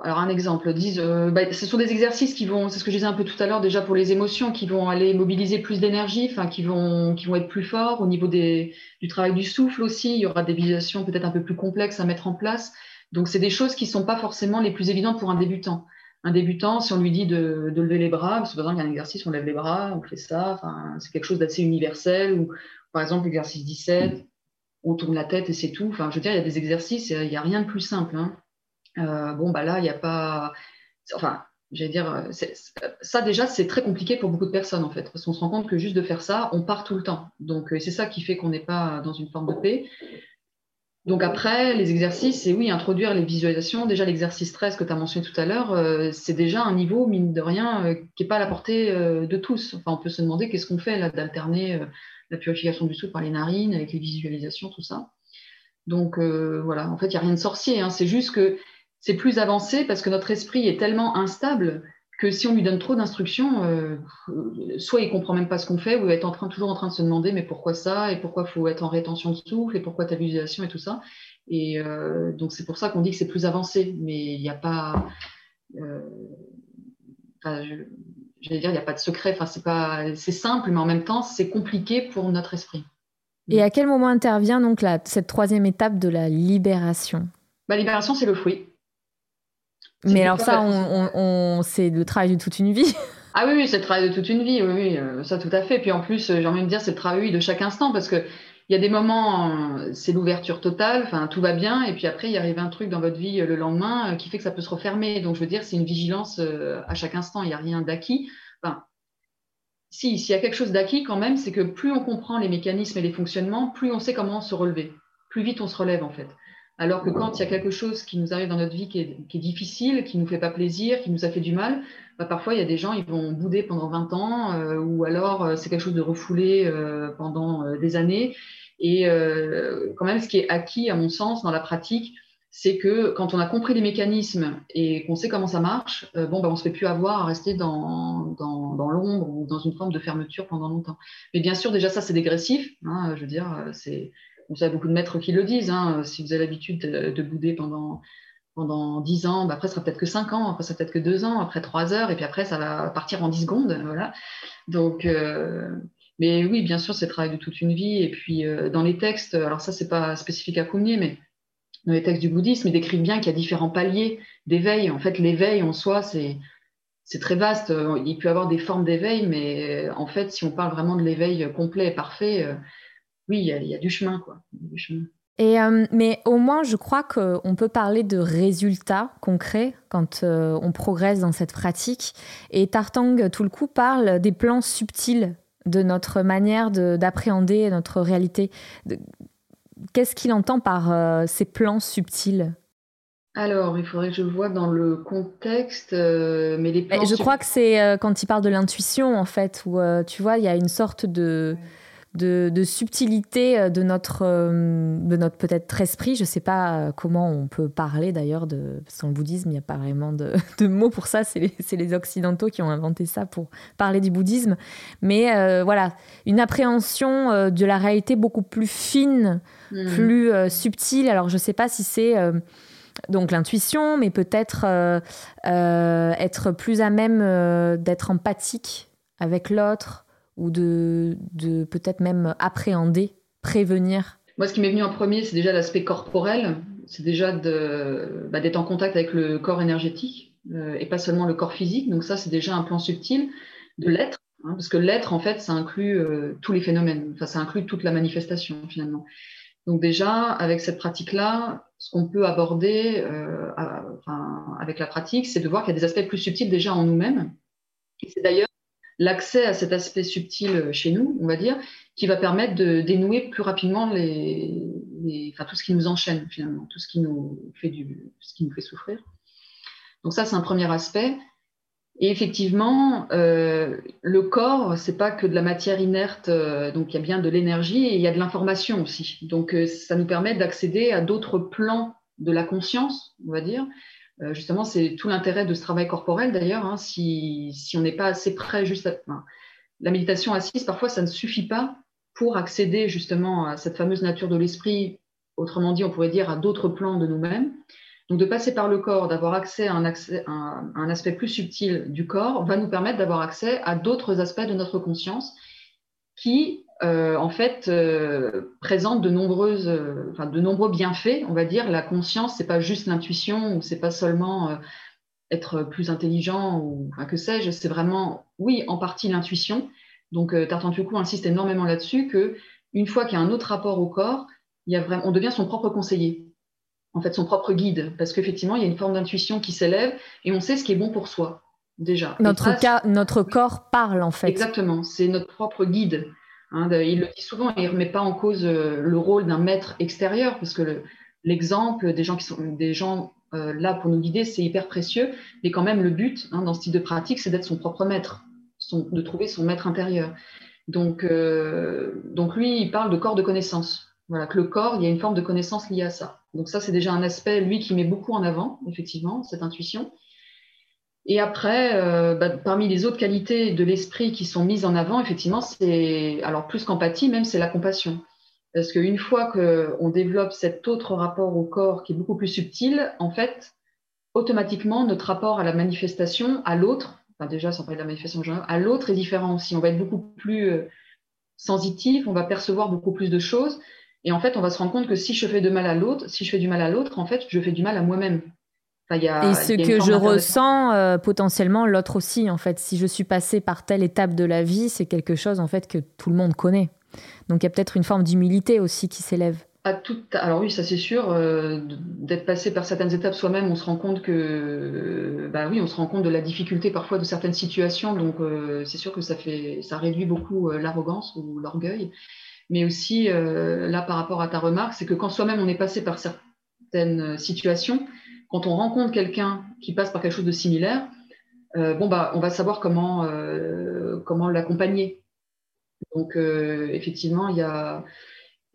Alors un exemple, disent, euh, bah, ce sont des exercices qui vont, c'est ce que je disais un peu tout à l'heure déjà pour les émotions, qui vont aller mobiliser plus d'énergie, enfin qui vont, qui vont être plus forts au niveau du travail du souffle aussi. Il y aura des visualisations peut-être un peu plus complexes à mettre en place. Donc c'est des choses qui ne sont pas forcément les plus évidentes pour un débutant. Un débutant, si on lui dit de, lever les bras, parce que par exemple il y a un exercice, on lève les bras, on fait ça, enfin, c'est quelque chose d'assez universel, ou par exemple, l'exercice 17, on tourne la tête et c'est tout. Enfin, je veux dire, il y a des exercices, il n'y a rien de plus simple. Hein. Euh, bon, bah là, il n'y a pas. Enfin, j'allais dire, ça déjà, c'est très compliqué pour beaucoup de personnes en fait, parce qu'on se rend compte que juste de faire ça, on part tout le temps. Donc, euh, c'est ça qui fait qu'on n'est pas dans une forme de paix. Donc après, les exercices, c'est oui, introduire les visualisations. Déjà, l'exercice 13 que tu as mentionné tout à l'heure, euh, c'est déjà un niveau, mine de rien, qui n'est pas à la portée de tous. Enfin, on peut se demander qu'est-ce qu'on fait là d'alterner la purification du souffle par les narines, avec les visualisations, tout ça. Donc euh, voilà, en fait, il n'y a rien de sorcier. Hein. C'est juste que c'est plus avancé parce que notre esprit est tellement instable que si on lui donne trop d'instructions, euh, soit il comprend même pas ce qu'on fait, ou il va être en train, toujours en train de se demander mais pourquoi ça, et pourquoi il faut être en rétention de souffle, et pourquoi ta visualisation et tout ça. Et euh, donc c'est pour ça qu'on dit que c'est plus avancé, mais il n'y a pas j'allais dire, il n'y a pas de secret. Enfin, c'est pas, c'est simple, mais en même temps, c'est compliqué pour notre esprit. Et à quel moment intervient donc la, cette troisième étape de la libération? La bah, libération, c'est le fruit. Mais alors ça, on, c'est le travail de toute une vie. Ah oui, oui c'est le travail de toute une vie, oui, oui, euh, ça tout à fait. Puis en plus, j'ai envie de dire, c'est le travail de chaque instant, parce que il y a des moments, c'est l'ouverture totale, enfin tout va bien, et puis après il arrive un truc dans votre vie euh, le lendemain euh, qui fait que ça peut se refermer. Donc je veux dire, c'est une vigilance euh, à chaque instant, il n'y a rien d'acquis. Enfin, si, s'il y a quelque chose d'acquis quand même, c'est que plus on comprend les mécanismes et les fonctionnements, plus on sait comment se relever. Plus vite on se relève en fait. Alors que quand il y a quelque chose qui nous arrive dans notre vie qui est, difficile, qui ne nous fait pas plaisir, qui nous a fait du mal, bah, parfois il y a des gens, ils vont bouder pendant 20 ans, ou alors c'est quelque chose de refoulé pendant des années. Et euh, quand même, ce qui est acquis, à mon sens, dans la pratique, c'est que quand on a compris les mécanismes et qu'on sait comment ça marche, euh, ben, on ne se fait plus avoir à rester dans, l'ombre ou dans une forme de fermeture pendant longtemps. Mais bien sûr, déjà, ça, c'est dégressif. Hein, je veux dire, c'est Vous beaucoup de maîtres qui le disent. Hein. si vous avez l'habitude de, bouder pendant pendant 10 ans, bah après, ça sera peut-être que 5 ans, après, ça sera peut-être que 2 ans, après 3 heures, et puis après, ça va partir en 10 secondes. Voilà. Donc, mais oui, bien sûr, c'est le travail de toute une vie. Et puis, dans les textes, alors ça, c'est pas spécifique à Koumnier, mais dans les textes du bouddhisme, ils décrivent bien qu'il y a différents paliers d'éveil. En fait, l'éveil en soi, c'est très vaste. Il peut y avoir des formes d'éveil, mais en fait, si on parle vraiment de l'éveil complet et parfait, euh, oui, il y, a, du chemin, quoi. Et, euh, mais au moins, je crois qu'on peut parler de résultats concrets quand euh, on progresse dans cette pratique. Et Tartang, tout le coup, parle des plans subtils de notre manière d'appréhender notre réalité. Qu'est-ce qu'il entend par euh, ces plans subtils? Alors, il faudrait que je vois dans le contexte, euh, mais les plans. Je crois que c'est euh, quand il parle de l'intuition, en fait, où tu vois, il y a une sorte de, de, subtilité euh, de notre, euh, de notre peut-être esprit. Je ne sais pas euh, comment on peut parler d'ailleurs de. Parce le bouddhisme, il n'y a pas vraiment de, de mots pour ça. C'est les, les, Occidentaux qui ont inventé ça pour parler du bouddhisme. Mais voilà, une appréhension de la réalité beaucoup plus fine, hmm. plus subtile. Alors je ne sais pas si c'est. donc l'intuition, mais peut-être être plus à même d'être empathique avec l'autre, ou de, peut-être même appréhender, prévenir Moi, ce qui m'est venu en premier, c'est déjà l'aspect corporel. C'est déjà bah, d'être en contact avec le corps énergétique euh, et pas seulement le corps physique. Donc ça, c'est déjà un plan subtil de l'être. Hein, parce que l'être, en fait, ça inclut euh, tous les phénomènes. Enfin, ça inclut toute la manifestation, finalement. Donc déjà, avec cette pratique-là, ce qu'on peut aborder euh, avec la pratique, c'est de voir qu'il y a des aspects plus subtils déjà en nous-mêmes. C'est d'ailleurs l'accès à cet aspect subtil chez nous, on va dire, qui va permettre de dénouer plus rapidement tout ce qui nous enchaîne finalement, tout ce qui nous fait, souffrir. Donc ça, c'est un premier aspect. Et effectivement, euh, le corps, c'est pas que de la matière inerte, euh, donc il y a bien de l'énergie et il y a de l'information aussi. Donc euh, ça nous permet d'accéder à d'autres plans de la conscience, on va dire, euh, justement, c'est tout l'intérêt de ce travail corporel d'ailleurs. Hein, si, on n'est pas assez près, juste la méditation assise, parfois, ça ne suffit pas pour accéder justement à cette fameuse nature de l'esprit. Autrement dit, on pourrait dire à d'autres plans de nous-mêmes. Donc, de passer par le corps, d'avoir accès, à un aspect plus subtil du corps, va nous permettre d'avoir accès à d'autres aspects de notre conscience qui, euh, en fait, euh, présente de, nombreuses, euh, enfin, de nombreux bienfaits. On va dire, la conscience, c'est pas juste l'intuition ou c'est pas seulement être plus intelligent ou enfin, que sais-je, c'est vraiment, oui, en partie l'intuition. Donc, Tartantuku insiste énormément là-dessus que une fois qu'il y a un autre rapport au corps, il y a vraiment, on devient son propre conseiller, en fait, son propre guide, parce qu'effectivement, il y a une forme d'intuition qui s'élève et on sait ce qui est bon pour soi déjà. Notre, cas, notre corps parle en fait. Exactement, c'est notre propre guide. Hein, il le dit souvent, il ne remet pas en cause euh, le rôle d'un maître extérieur, parce que l'exemple des gens qui sont des gens euh, là pour nous guider, c'est hyper précieux. Mais quand même, le but hein, dans ce type de pratique, c'est d'être son propre maître, de trouver son maître intérieur. Donc, euh, donc lui, il parle de corps de connaissance. Voilà, que le corps, il y a une forme de connaissance liée à ça. Donc ça, c'est déjà un aspect, lui, qui met beaucoup en avant, effectivement, cette intuition. Et après, euh, bah, parmi les autres qualités de l'esprit qui sont mises en avant, effectivement, c'est, alors plus qu'empathie, même, c'est la compassion. Parce qu'une fois qu'on développe cet autre rapport au corps qui est beaucoup plus subtil, en fait, automatiquement, notre rapport à la manifestation, à l'autre, déjà, sans parler de la manifestation à l'autre est différent aussi. On va être beaucoup plus euh, sensitif, on va percevoir beaucoup plus de choses. Et en fait, on va se rendre compte que si je fais de mal à l'autre, si je fais du mal à l'autre, en fait, je fais du mal à moi-même et ce que je ressens euh, potentiellement l'autre aussi en fait. Si je suis passée par telle étape de la vie c'est quelque chose en fait que tout le monde connaît. Donc il y a peut-être une forme d'humilité aussi qui s'élève. À tout... alors oui ça c'est sûr euh, d'être passé par certaines étapes soi-même on se rend compte que bah oui on se rend compte de la difficulté parfois de certaines situations. Donc euh, c'est sûr que ça fait ça réduit beaucoup l'arrogance ou l'orgueil. Mais aussi là par rapport à ta remarque c'est que quand soi-même on est passé par certaines situations quand on rencontre quelqu'un qui passe par quelque chose de similaire, euh, bon, bah, on va savoir comment, euh, comment l'accompagner. Donc, euh, effectivement, il y a.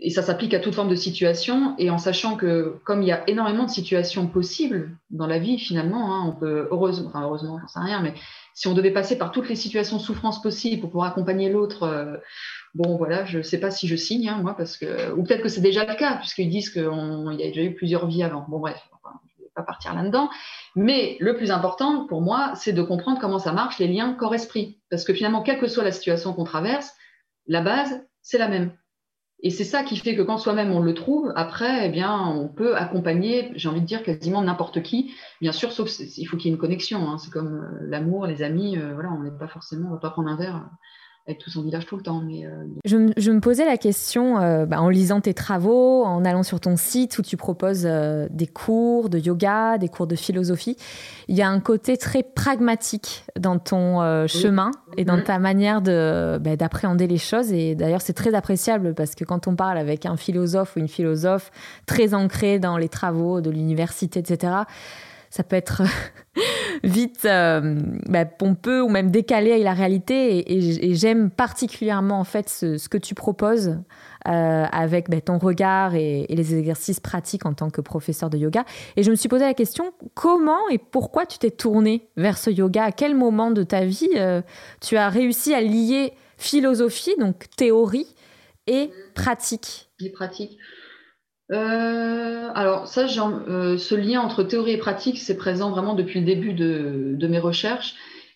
Et ça s'applique à toute forme de situation, et en sachant que, comme il y a énormément de situations possibles dans la vie, finalement, hein, on peut, heureusement, enfin, heureusement, j'en sais rien, mais si on devait passer par toutes les situations de souffrance possibles pour pouvoir accompagner l'autre, Bon, voilà, je ne sais pas si je signe, hein, moi, parce que. Ou peut-être que c'est déjà le cas, puisqu'ils disent qu'il y a déjà eu plusieurs vies avant. Bon, bref, partir là-dedans. Mais le plus important pour moi, c'est de comprendre comment ça marche, les liens corps-esprit. Parce que finalement, quelle que soit la situation qu'on traverse, la base, c'est la même. Et c'est ça qui fait que quand soi-même on le trouve, après, eh bien, on peut accompagner, j'ai envie de dire, quasiment n'importe qui. Bien sûr, sauf il faut qu'il y ait une connexion. Hein. C'est comme euh, l'amour, les amis. Euh, voilà, on n'est pas forcément, on va pas prendre un verre avec tout son village tout le temps. Mais, euh, je, me posais la question euh, bah, en lisant tes travaux, en allant sur ton site où tu proposes euh, des cours de yoga, des cours de philosophie. Il y a un côté très pragmatique dans ton chemin et dans ta manière de, bah, d'appréhender les choses. Et d'ailleurs, c'est très appréciable parce que quand on parle avec un philosophe ou une philosophe très ancré dans les travaux de l'université, etc., ça peut être vite euh, bah, pompeux ou même décalé à la réalité. Et, j'aime particulièrement en fait ce, que tu proposes euh, avec bah, ton regard et, les exercices pratiques en tant que professeur de yoga. Et je me suis posé la question comment et pourquoi tu t'es tourné vers ce yoga? À quel moment de ta vie euh, tu as réussi à lier philosophie, donc théorie, et pratique? Et pratique. Euh, alors ça, euh, ce lien entre théorie et pratique, c'est présent vraiment depuis le début de, mes recherches,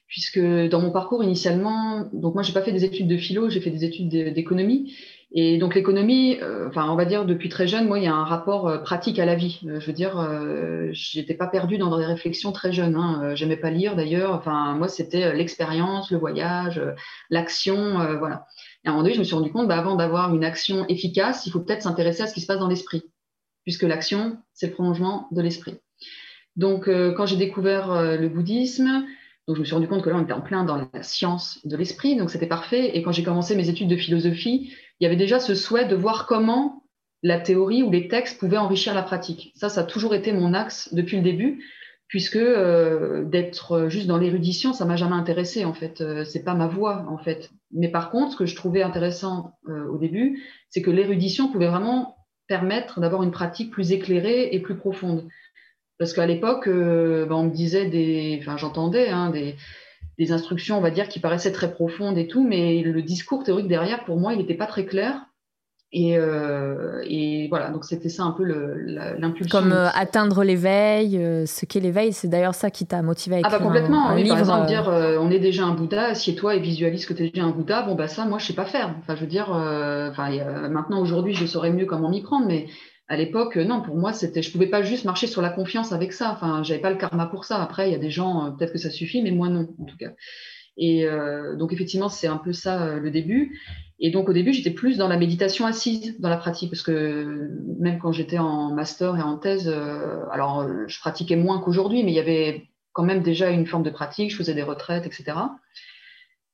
puisque dans mon parcours initialement, donc moi j'ai pas fait des études de philo, j'ai fait des études d'économie, et donc l'économie, euh, enfin on va dire depuis très jeune, moi il y a un rapport pratique à la vie. je veux dire, j'étais pas perdue dans des réflexions très jeunes. Hein. J'aimais pas lire d'ailleurs. Enfin moi c'était l'expérience, le voyage, l'action, voilà. Et à un moment donné, je me suis rendu compte, bah, avant d'avoir une action efficace, il faut peut-être s'intéresser à ce qui se passe dans l'esprit, puisque l'action, c'est le prolongement de l'esprit. Donc, euh, quand j'ai découvert euh, le bouddhisme, je me suis rendu compte que là, on était en plein dans la science de l'esprit, donc c'était parfait. Et quand j'ai commencé mes études de philosophie, il y avait déjà ce souhait de voir comment la théorie ou les textes pouvaient enrichir la pratique. Ça, ça a toujours été mon axe depuis le début puisque euh, d'être juste dans l'érudition, ça m'a jamais intéressé en fait. Euh, c'est pas ma voie en fait. Mais par contre, ce que je trouvais intéressant euh, au début, c'est que l'érudition pouvait vraiment permettre d'avoir une pratique plus éclairée et plus profonde. Parce qu'à l'époque, ben, on me disait des, enfin j'entendais hein, des, des instructions, on va dire, qui paraissaient très profondes et tout, mais le discours théorique derrière, pour moi, il n'était pas très clair. Euh, et, voilà, donc c'était ça un peu l'impulsion. Comme euh, atteindre l'éveil, euh, ce qu'est l'éveil, c'est d'ailleurs ça qui t'a motivé à écrire ah bah complètement, un, livre. Par exemple, dire on est déjà un Bouddha, assieds-toi et visualise que tu es déjà un Bouddha, bon bah ça, moi je sais pas faire. Enfin, je veux dire, maintenant aujourd'hui je saurais mieux comment m'y prendre, mais à l'époque, non, pour moi, c'était, je pouvais pas juste marcher sur la confiance avec ça. Enfin, j'avais pas le karma pour ça. Après, il y a des gens, peut-être que ça suffit, mais moi non, en tout cas. Et donc effectivement, c'est un peu ça le début. Et donc au début, j'étais plus dans la méditation assise dans la pratique, parce que même quand j'étais en master et en thèse, euh, alors je pratiquais moins qu'aujourd'hui, mais il y avait quand même déjà une forme de pratique, je faisais des retraites, etc.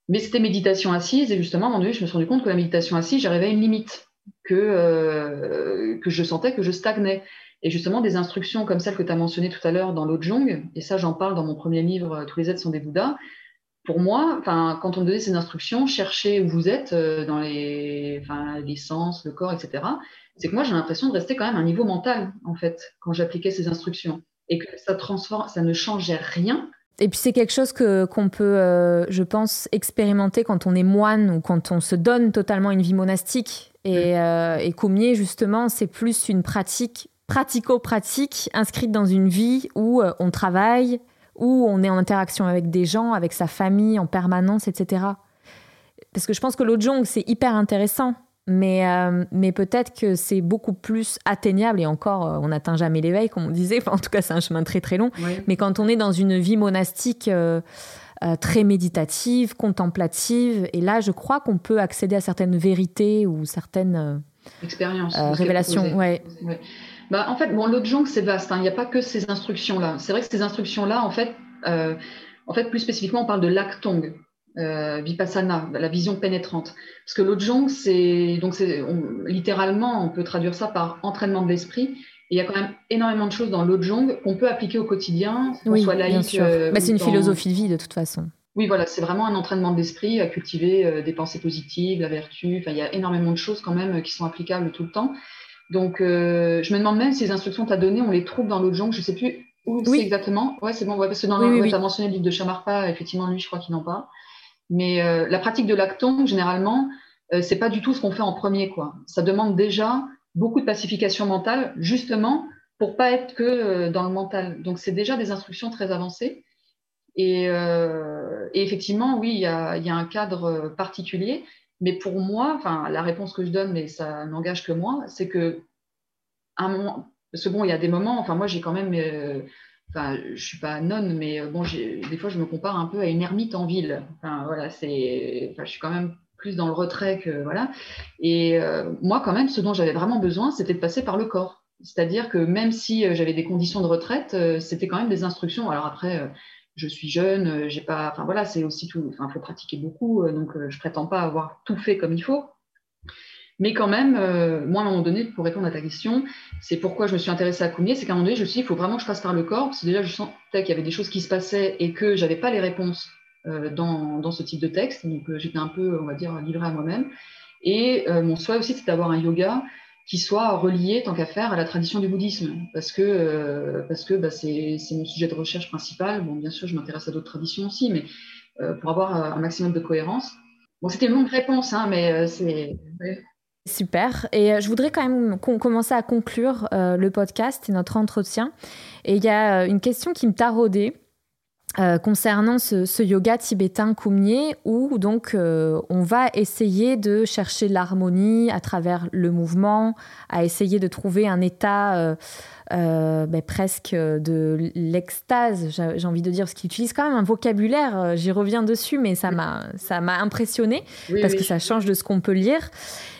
Mais c'était méditation assise, et justement, à un moment donné, je me suis rendu compte que la méditation assise, j'arrivais à une limite, que, euh, que je sentais que je stagnais. Et justement, des instructions comme celle que tu as mentionnées tout à l'heure dans Jung, et ça j'en parle dans mon premier livre, Tous les êtres sont des Bouddhas, pour moi, quand on me donnait ces instructions, cherchez où vous êtes euh, dans les, les sens, le corps, etc. C'est que moi, j'ai l'impression de rester quand même à un niveau mental, en fait, quand j'appliquais ces instructions. Et que ça transforme, ça ne changeait rien. Et puis c'est quelque chose que qu'on peut, euh, je pense, expérimenter quand on est moine ou quand on se donne totalement une vie monastique. Et, mmh. euh, justement, c'est plus une pratique pratico-pratique inscrite dans une vie où euh, on travaille, où on est en interaction avec des gens, avec sa famille en permanence, etc. Parce que je pense que l'Ojong, c'est hyper intéressant, mais, euh, mais peut-être que c'est beaucoup plus atteignable, et encore, euh, on n'atteint jamais l'éveil, comme on disait, en tout cas, c'est un chemin très très long, mais quand on est dans une vie monastique euh, très méditative, contemplative, et là, je crois qu'on peut accéder à certaines vérités ou certaines expériences, révélations. Ouais. Bah, en fait, bon, l'autre c'est vaste. Hein. Il n'y a pas que ces instructions-là. C'est vrai que ces instructions-là, en fait, euh, en fait, plus spécifiquement, on parle de l'actong, euh, vipassana, la vision pénétrante. Parce que l'autre c'est donc c'est littéralement, on peut traduire ça par entraînement de l'esprit. Et il y a quand même énormément de choses dans l'autre qu'on peut appliquer au quotidien, qu'on soit laïque. Euh, bah, c'est une philosophie de vie de toute façon. Oui, voilà, c'est vraiment un entraînement de l'esprit à cultiver euh, des pensées positives, la vertu. Enfin, il y a énormément de choses quand même qui sont applicables tout le temps. Donc, euh, je me demande même si les instructions que tu as données, on les trouve dans l'autre jongle. Je ne sais plus où c'est exactement. Ouais, c'est bon. parce que dans tu as mentionné le livre de Chamarpa, effectivement, lui, je crois qu'il n'en parle. Mais euh, la pratique de l'acton, généralement, euh, c'est pas du tout ce qu'on fait en premier, quoi. Ça demande déjà beaucoup de pacification mentale, justement, pour pas être que euh, dans le mental. Donc, c'est déjà des instructions très avancées. Et, euh, effectivement, oui, il y a, un cadre particulier. Mais pour moi, enfin, la réponse que je donne, mais ça n'engage que moi, c'est que un moment, parce que bon, il y a des moments, enfin, moi, j'ai quand même, enfin, je suis pas nonne, mais bon, des fois, je me compare un peu à une ermite en ville. Enfin, voilà, enfin, je suis quand même plus dans le retrait que voilà. Et euh, moi, quand même, ce dont j'avais vraiment besoin, c'était de passer par le corps. C'est-à-dire que même si euh, j'avais des conditions de retraite, euh, c'était quand même des instructions. Alors après, je suis jeune, j'ai pas, enfin voilà, c'est aussi tout. Enfin, faut pratiquer beaucoup, donc je prétends pas avoir tout fait comme il faut. Mais quand même, moi, à un moment donné, pour répondre à ta question, c'est pourquoi je me suis intéressée à Koumier, c'est qu'à un moment donné, je me suis dit, il faut vraiment que je passe par le corps, parce que déjà, je sentais qu'il y avait des choses qui se passaient et que j'avais pas les réponses euh, dans, dans, ce type de texte. Donc, euh, j'étais un peu, on va dire, livrée à moi-même. Et euh, mon souhait aussi, c'est d'avoir un yoga qui soit relié, tant qu'à faire, à la tradition du bouddhisme. Parce que que bah, c'est mon sujet de recherche principal. Bon, bien sûr, je m'intéresse à d'autres traditions aussi, mais pour avoir un maximum de cohérence. Bon, c'était une longue réponse, hein, mais c'est... Super. Et je voudrais quand même commencer à conclure le podcast et notre entretien. Et il y a une question qui me taraudait. Euh, concernant ce, yoga tibétain Kumye où donc euh, on va essayer de chercher l'harmonie à travers le mouvement, à essayer de trouver un état euh, ben, presque de l'extase, j'ai envie de dire, parce qu'il utilise quand même un vocabulaire, j'y reviens dessus, mais ça m'a ça m'a impressionné parce que ça change de ce qu'on peut lire.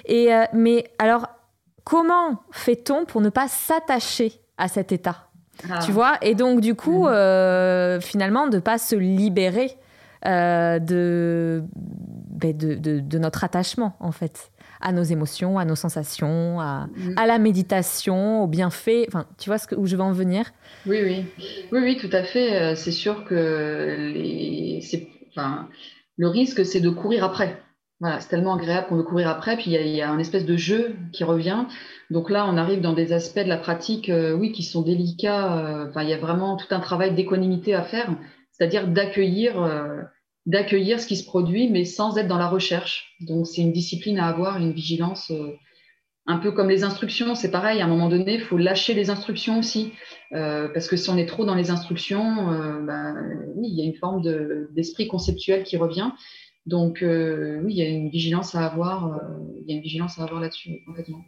Et mais alors comment fait-on pour ne pas s'attacher à cet état? Tu ah. vois Et donc, du coup, mm. euh, finalement, de ne pas se libérer euh, ben, de, de, de, notre attachement, en fait, à nos émotions, à nos sensations, à, mm. à la méditation, au bienfait. Enfin, tu vois ce que, où je veux en venir? Oui, oui. Oui, oui, tout à fait. Euh, c'est sûr que les, enfin, le risque, c'est de courir après. Voilà, c'est tellement agréable qu'on veut courir après. Puis il y, y, a un espèce de jeu qui revient. Donc là, on arrive dans des aspects de la pratique, euh, oui, qui sont délicats. Euh, enfin, il y a vraiment tout un travail d'équanimité à faire, c'est-à-dire d'accueillir, euh, d'accueillir ce qui se produit, mais sans être dans la recherche. Donc c'est une discipline à avoir, une vigilance. un peu comme les instructions, c'est pareil, à un moment donné, il faut lâcher les instructions aussi, parce que si on est trop dans les instructions, ben, oui, il y a une forme d'esprit conceptuel qui revient. Donc oui, il y a une vigilance à avoir, il y a une vigilance à avoir là-dessus, complètement.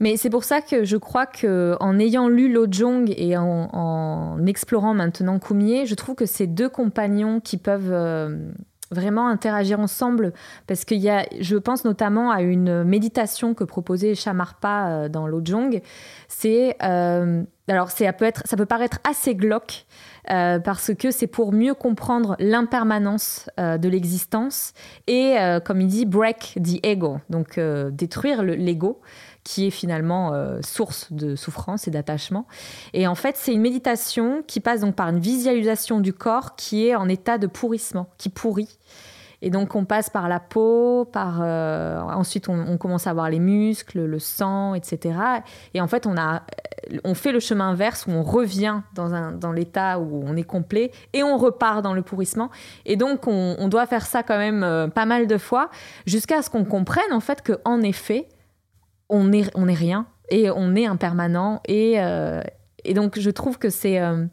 Mais c'est pour ça que je crois que en ayant lu Lo Jong et en, explorant maintenant Kumier, je trouve que ces deux compagnons qui peuvent euh, vraiment interagir ensemble parce qu'il y a, je pense notamment à une méditation que proposait Shamarpa euh, dans Lo Jong. C'est euh, alors ça peut être, ça peut paraître assez glauque. Parce que c'est pour mieux comprendre l'impermanence de l'existence et, comme il dit, break the ego, donc détruire l'ego qui est finalement euh, source de souffrance et d'attachement. Et en fait, c'est une méditation qui passe donc par une visualisation du corps qui est en état de pourrissement, qui pourrit. Et donc on passe par la peau, par euh, ensuite on, commence à voir les muscles, le sang, etc. Et en fait on a, on fait le chemin inverse où on revient dans dans l'état où on est complet et on repart dans le pourrissement. Et donc on, doit faire ça quand même euh, pas mal de fois jusqu'à ce qu'on comprenne en fait que effet on est, on est rien et on est impermanent. Et, euh, et donc, je trouve que c'est, euh,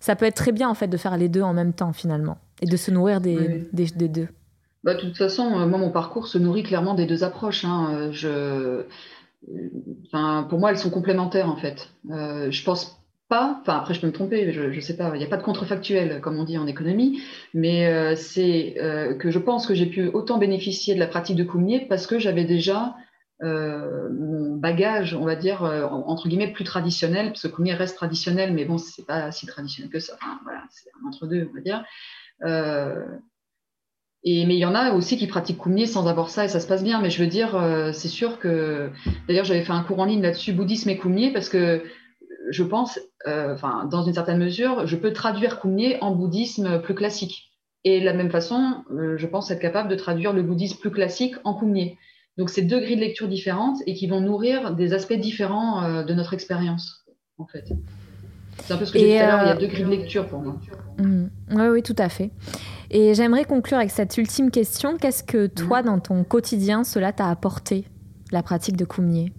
ça peut être très bien en fait de faire les deux en même temps finalement et de se nourrir des, des, deux. Bah, de toute façon, euh, moi, mon parcours se nourrit clairement des deux approches. Hein. Je, enfin, pour moi, elles sont complémentaires en fait. je pense pas, enfin après je peux me tromper, je ne sais pas, il n'y a pas de contrefactuel comme on dit en économie, mais c'est que je pense que j'ai pu autant bénéficier de la pratique de Cougnier parce que j'avais déjà euh, mon bagage, on va dire, euh, entre guillemets, plus traditionnel, parce que Koumé reste traditionnel, mais bon, c'est pas si traditionnel que ça. Enfin, voilà, c'est un entre-deux, on va dire. Euh, et, mais il y en a aussi qui pratiquent Koumé sans avoir ça et ça se passe bien. Mais je veux dire, c'est sûr que. D'ailleurs, j'avais fait un cours en ligne là-dessus, bouddhisme et Koumé, parce que je pense, enfin, dans une certaine mesure, je peux traduire Koumé en bouddhisme plus classique. Et de la même façon, je pense être capable de traduire le bouddhisme plus classique en Koumé. Donc, c'est deux grilles de lecture différentes et qui vont nourrir des aspects différents euh, de notre expérience, en fait. C'est un peu ce que j'ai dit tout à l'heure, il y a deux grilles de lecture pour moi. oui, mm. oui, tout à fait. Et j'aimerais conclure avec cette ultime question. Qu'est-ce que toi, dans ton quotidien, cela t'a apporté, la pratique de Koumnier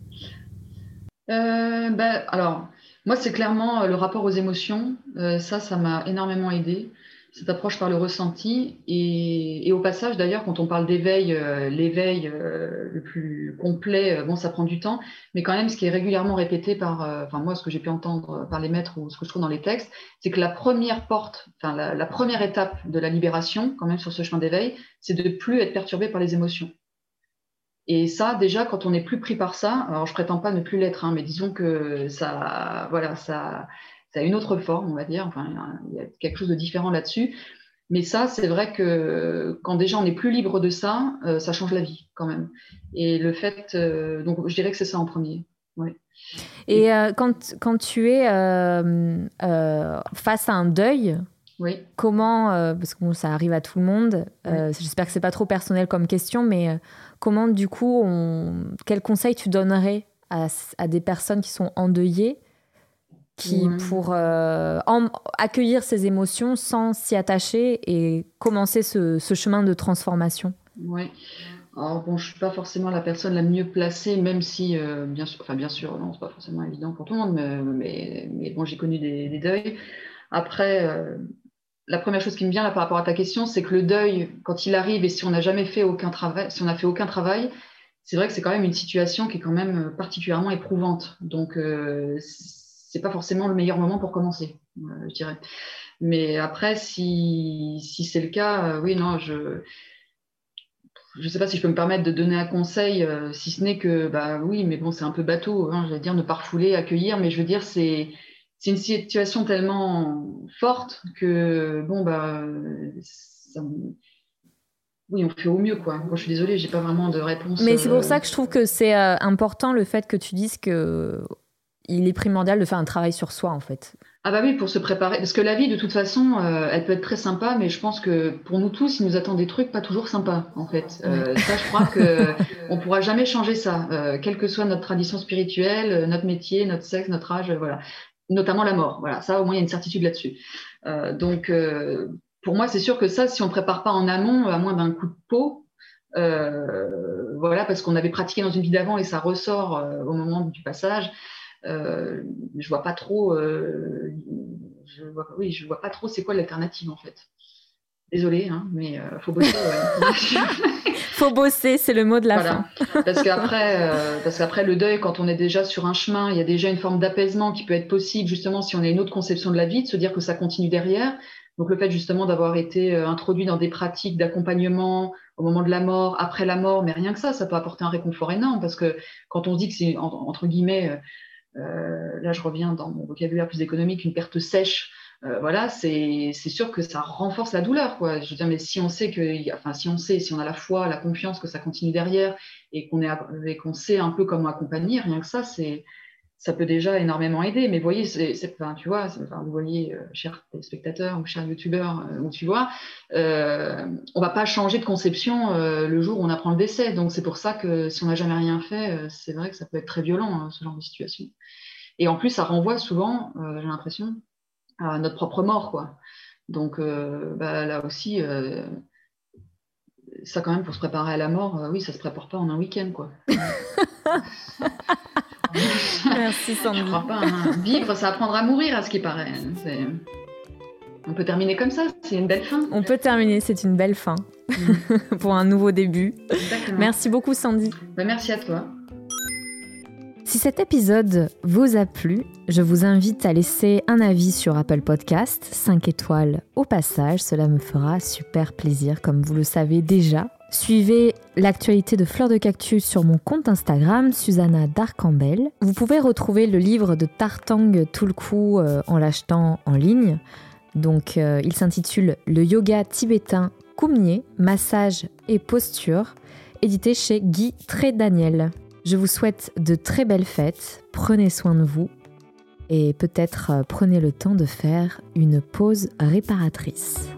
euh, ben, Alors, moi, c'est clairement le rapport aux émotions. ça, ça m'a énormément aidé cette approche par le ressenti. Et, au passage, d'ailleurs, quand on parle d'éveil, euh, l'éveil euh, le plus complet, euh, bon, ça prend du temps, mais quand même, ce qui est régulièrement répété par, enfin moi, ce que j'ai pu entendre par les maîtres ou ce que je trouve dans les textes, c'est que la première porte, enfin la, première étape de la libération, quand même sur ce chemin d'éveil, c'est de plus être perturbé par les émotions. Et ça, déjà, quand on n'est plus pris par ça, alors je prétends pas ne plus l'être, hein, mais disons que ça, voilà, ça ça a une autre forme, on va dire. Enfin, il y a quelque chose de différent là-dessus. Mais ça, c'est vrai que quand déjà on est plus libre de ça, euh, ça change la vie quand même. Et le fait, euh, donc je dirais que c'est ça en premier. Et euh, quand, quand, tu es face à un deuil, oui. comment, parce que ça arrive à tout le monde, j'espère que c'est pas trop personnel comme question, mais comment du coup, on, quel conseil tu donnerais à, à des personnes qui sont endeuillées qui pour euh, accueillir ses émotions sans s'y attacher et commencer ce, chemin de transformation Oui. Alors bon, je suis pas forcément la personne la mieux placée, même si euh, bien sûr, enfin bien sûr, non, c'est pas forcément évident pour tout le monde, mais, mais, bon, j'ai connu des, deuils. Après, euh, la première chose qui me vient là par rapport à ta question, c'est que le deuil, quand il arrive et si on n'a jamais fait aucun travail, si on n'a fait aucun travail, c'est vrai que c'est quand même une situation qui est quand même particulièrement éprouvante. Donc c'est pas forcément le meilleur moment pour commencer, euh, je dirais. Mais après, si, si c'est le cas, euh, oui, non, je je ne sais pas si je peux me permettre de donner un conseil, euh, si ce n'est que, bah oui, mais bon, c'est un peu bateau, hein, je veux dire, ne pas refouler, accueillir, mais je veux dire, c'est, c'est une situation tellement forte que, bon, bah, oui, on fait au mieux, quoi. je suis désolée, j'ai pas vraiment de réponse. Mais c'est pour ça que je trouve que c'est important le fait que tu dises que il est primordial de faire un travail sur soi, en fait. Ah bah oui, pour se préparer. Parce que la vie, de toute façon, euh, elle peut être très sympa, mais je pense que pour nous tous, il nous attend des trucs pas toujours sympas, en fait. Euh, ça, je crois qu'on ne pourra jamais changer ça, euh, quelle que soit notre tradition spirituelle, notre métier, notre sexe, notre âge, voilà. Notamment la mort. Voilà, ça, au moins, il y a une certitude là-dessus. donc, pour moi, c'est sûr que ça, si on ne prépare pas en amont, à moins d'un coup de peau, voilà, parce qu'on avait pratiqué dans une vie d'avant et ça ressort au moment du passage, euh, je vois pas trop. Euh, je vois, oui, je vois pas trop. C'est quoi l'alternative en fait Désolée, hein, mais euh, faut bosser. faut bosser, c'est le mot de la fin. parce qu'après, parce qu'après le deuil, quand on est déjà sur un chemin, il y a déjà une forme d'apaisement qui peut être possible justement si on a une autre conception de la vie, de se dire que ça continue derrière. Donc le fait justement d'avoir été introduit dans des pratiques d'accompagnement au moment de la mort, après la mort, mais rien que ça, ça peut apporter un réconfort énorme parce que quand on dit que c'est entre guillemets euh, là je reviens dans mon vocabulaire plus économique, une perte sèche, euh, voilà, c'est sûr que ça renforce la douleur. Quoi. Je veux dire, mais si on sait que, enfin, si on sait, si on a la foi, la confiance que ça continue derrière et qu'on qu'on sait un peu comment accompagner, rien que ça, c'est ça peut déjà énormément aider. Mais vous voyez, tu vois, vous voyez, euh, chers spectateurs ou chers youtubeurs, euh, tu vois, euh, on va pas changer de conception euh, le jour où on apprend le décès. Donc c'est pour ça que si on n'a jamais rien fait, c'est vrai que ça peut être très violent hein, ce genre de situation. Et en plus, ça renvoie souvent, j'ai l'impression, à notre propre mort, quoi. Donc bah, là aussi, ça quand même pour se préparer à la mort, oui, ça se prépare pas en un week-end, quoi. Merci Sandy. Je crois pas. Hein. Vivre, ça apprendre à mourir, à ce qui paraît. On peut terminer comme ça, c'est une belle fin. On peut terminer, c'est une belle fin mm. pour un nouveau début. Merci beaucoup Sandy. Bah, merci à toi. Si cet épisode vous a plu, je vous invite à laisser un avis sur Apple Podcast, 5 étoiles au passage, cela me fera super plaisir comme vous le savez déjà. Suivez l'actualité de Fleurs de Cactus sur mon compte Instagram, Susanna Darcambel. Vous pouvez retrouver le livre de Tartang Tulku euh, en l'achetant en ligne. Donc, euh, il s'intitule Le yoga tibétain Koumnier, massage et posture, édité chez Guy Trédaniel. Je vous souhaite de très belles fêtes, prenez soin de vous et peut-être euh, prenez le temps de faire une pause réparatrice.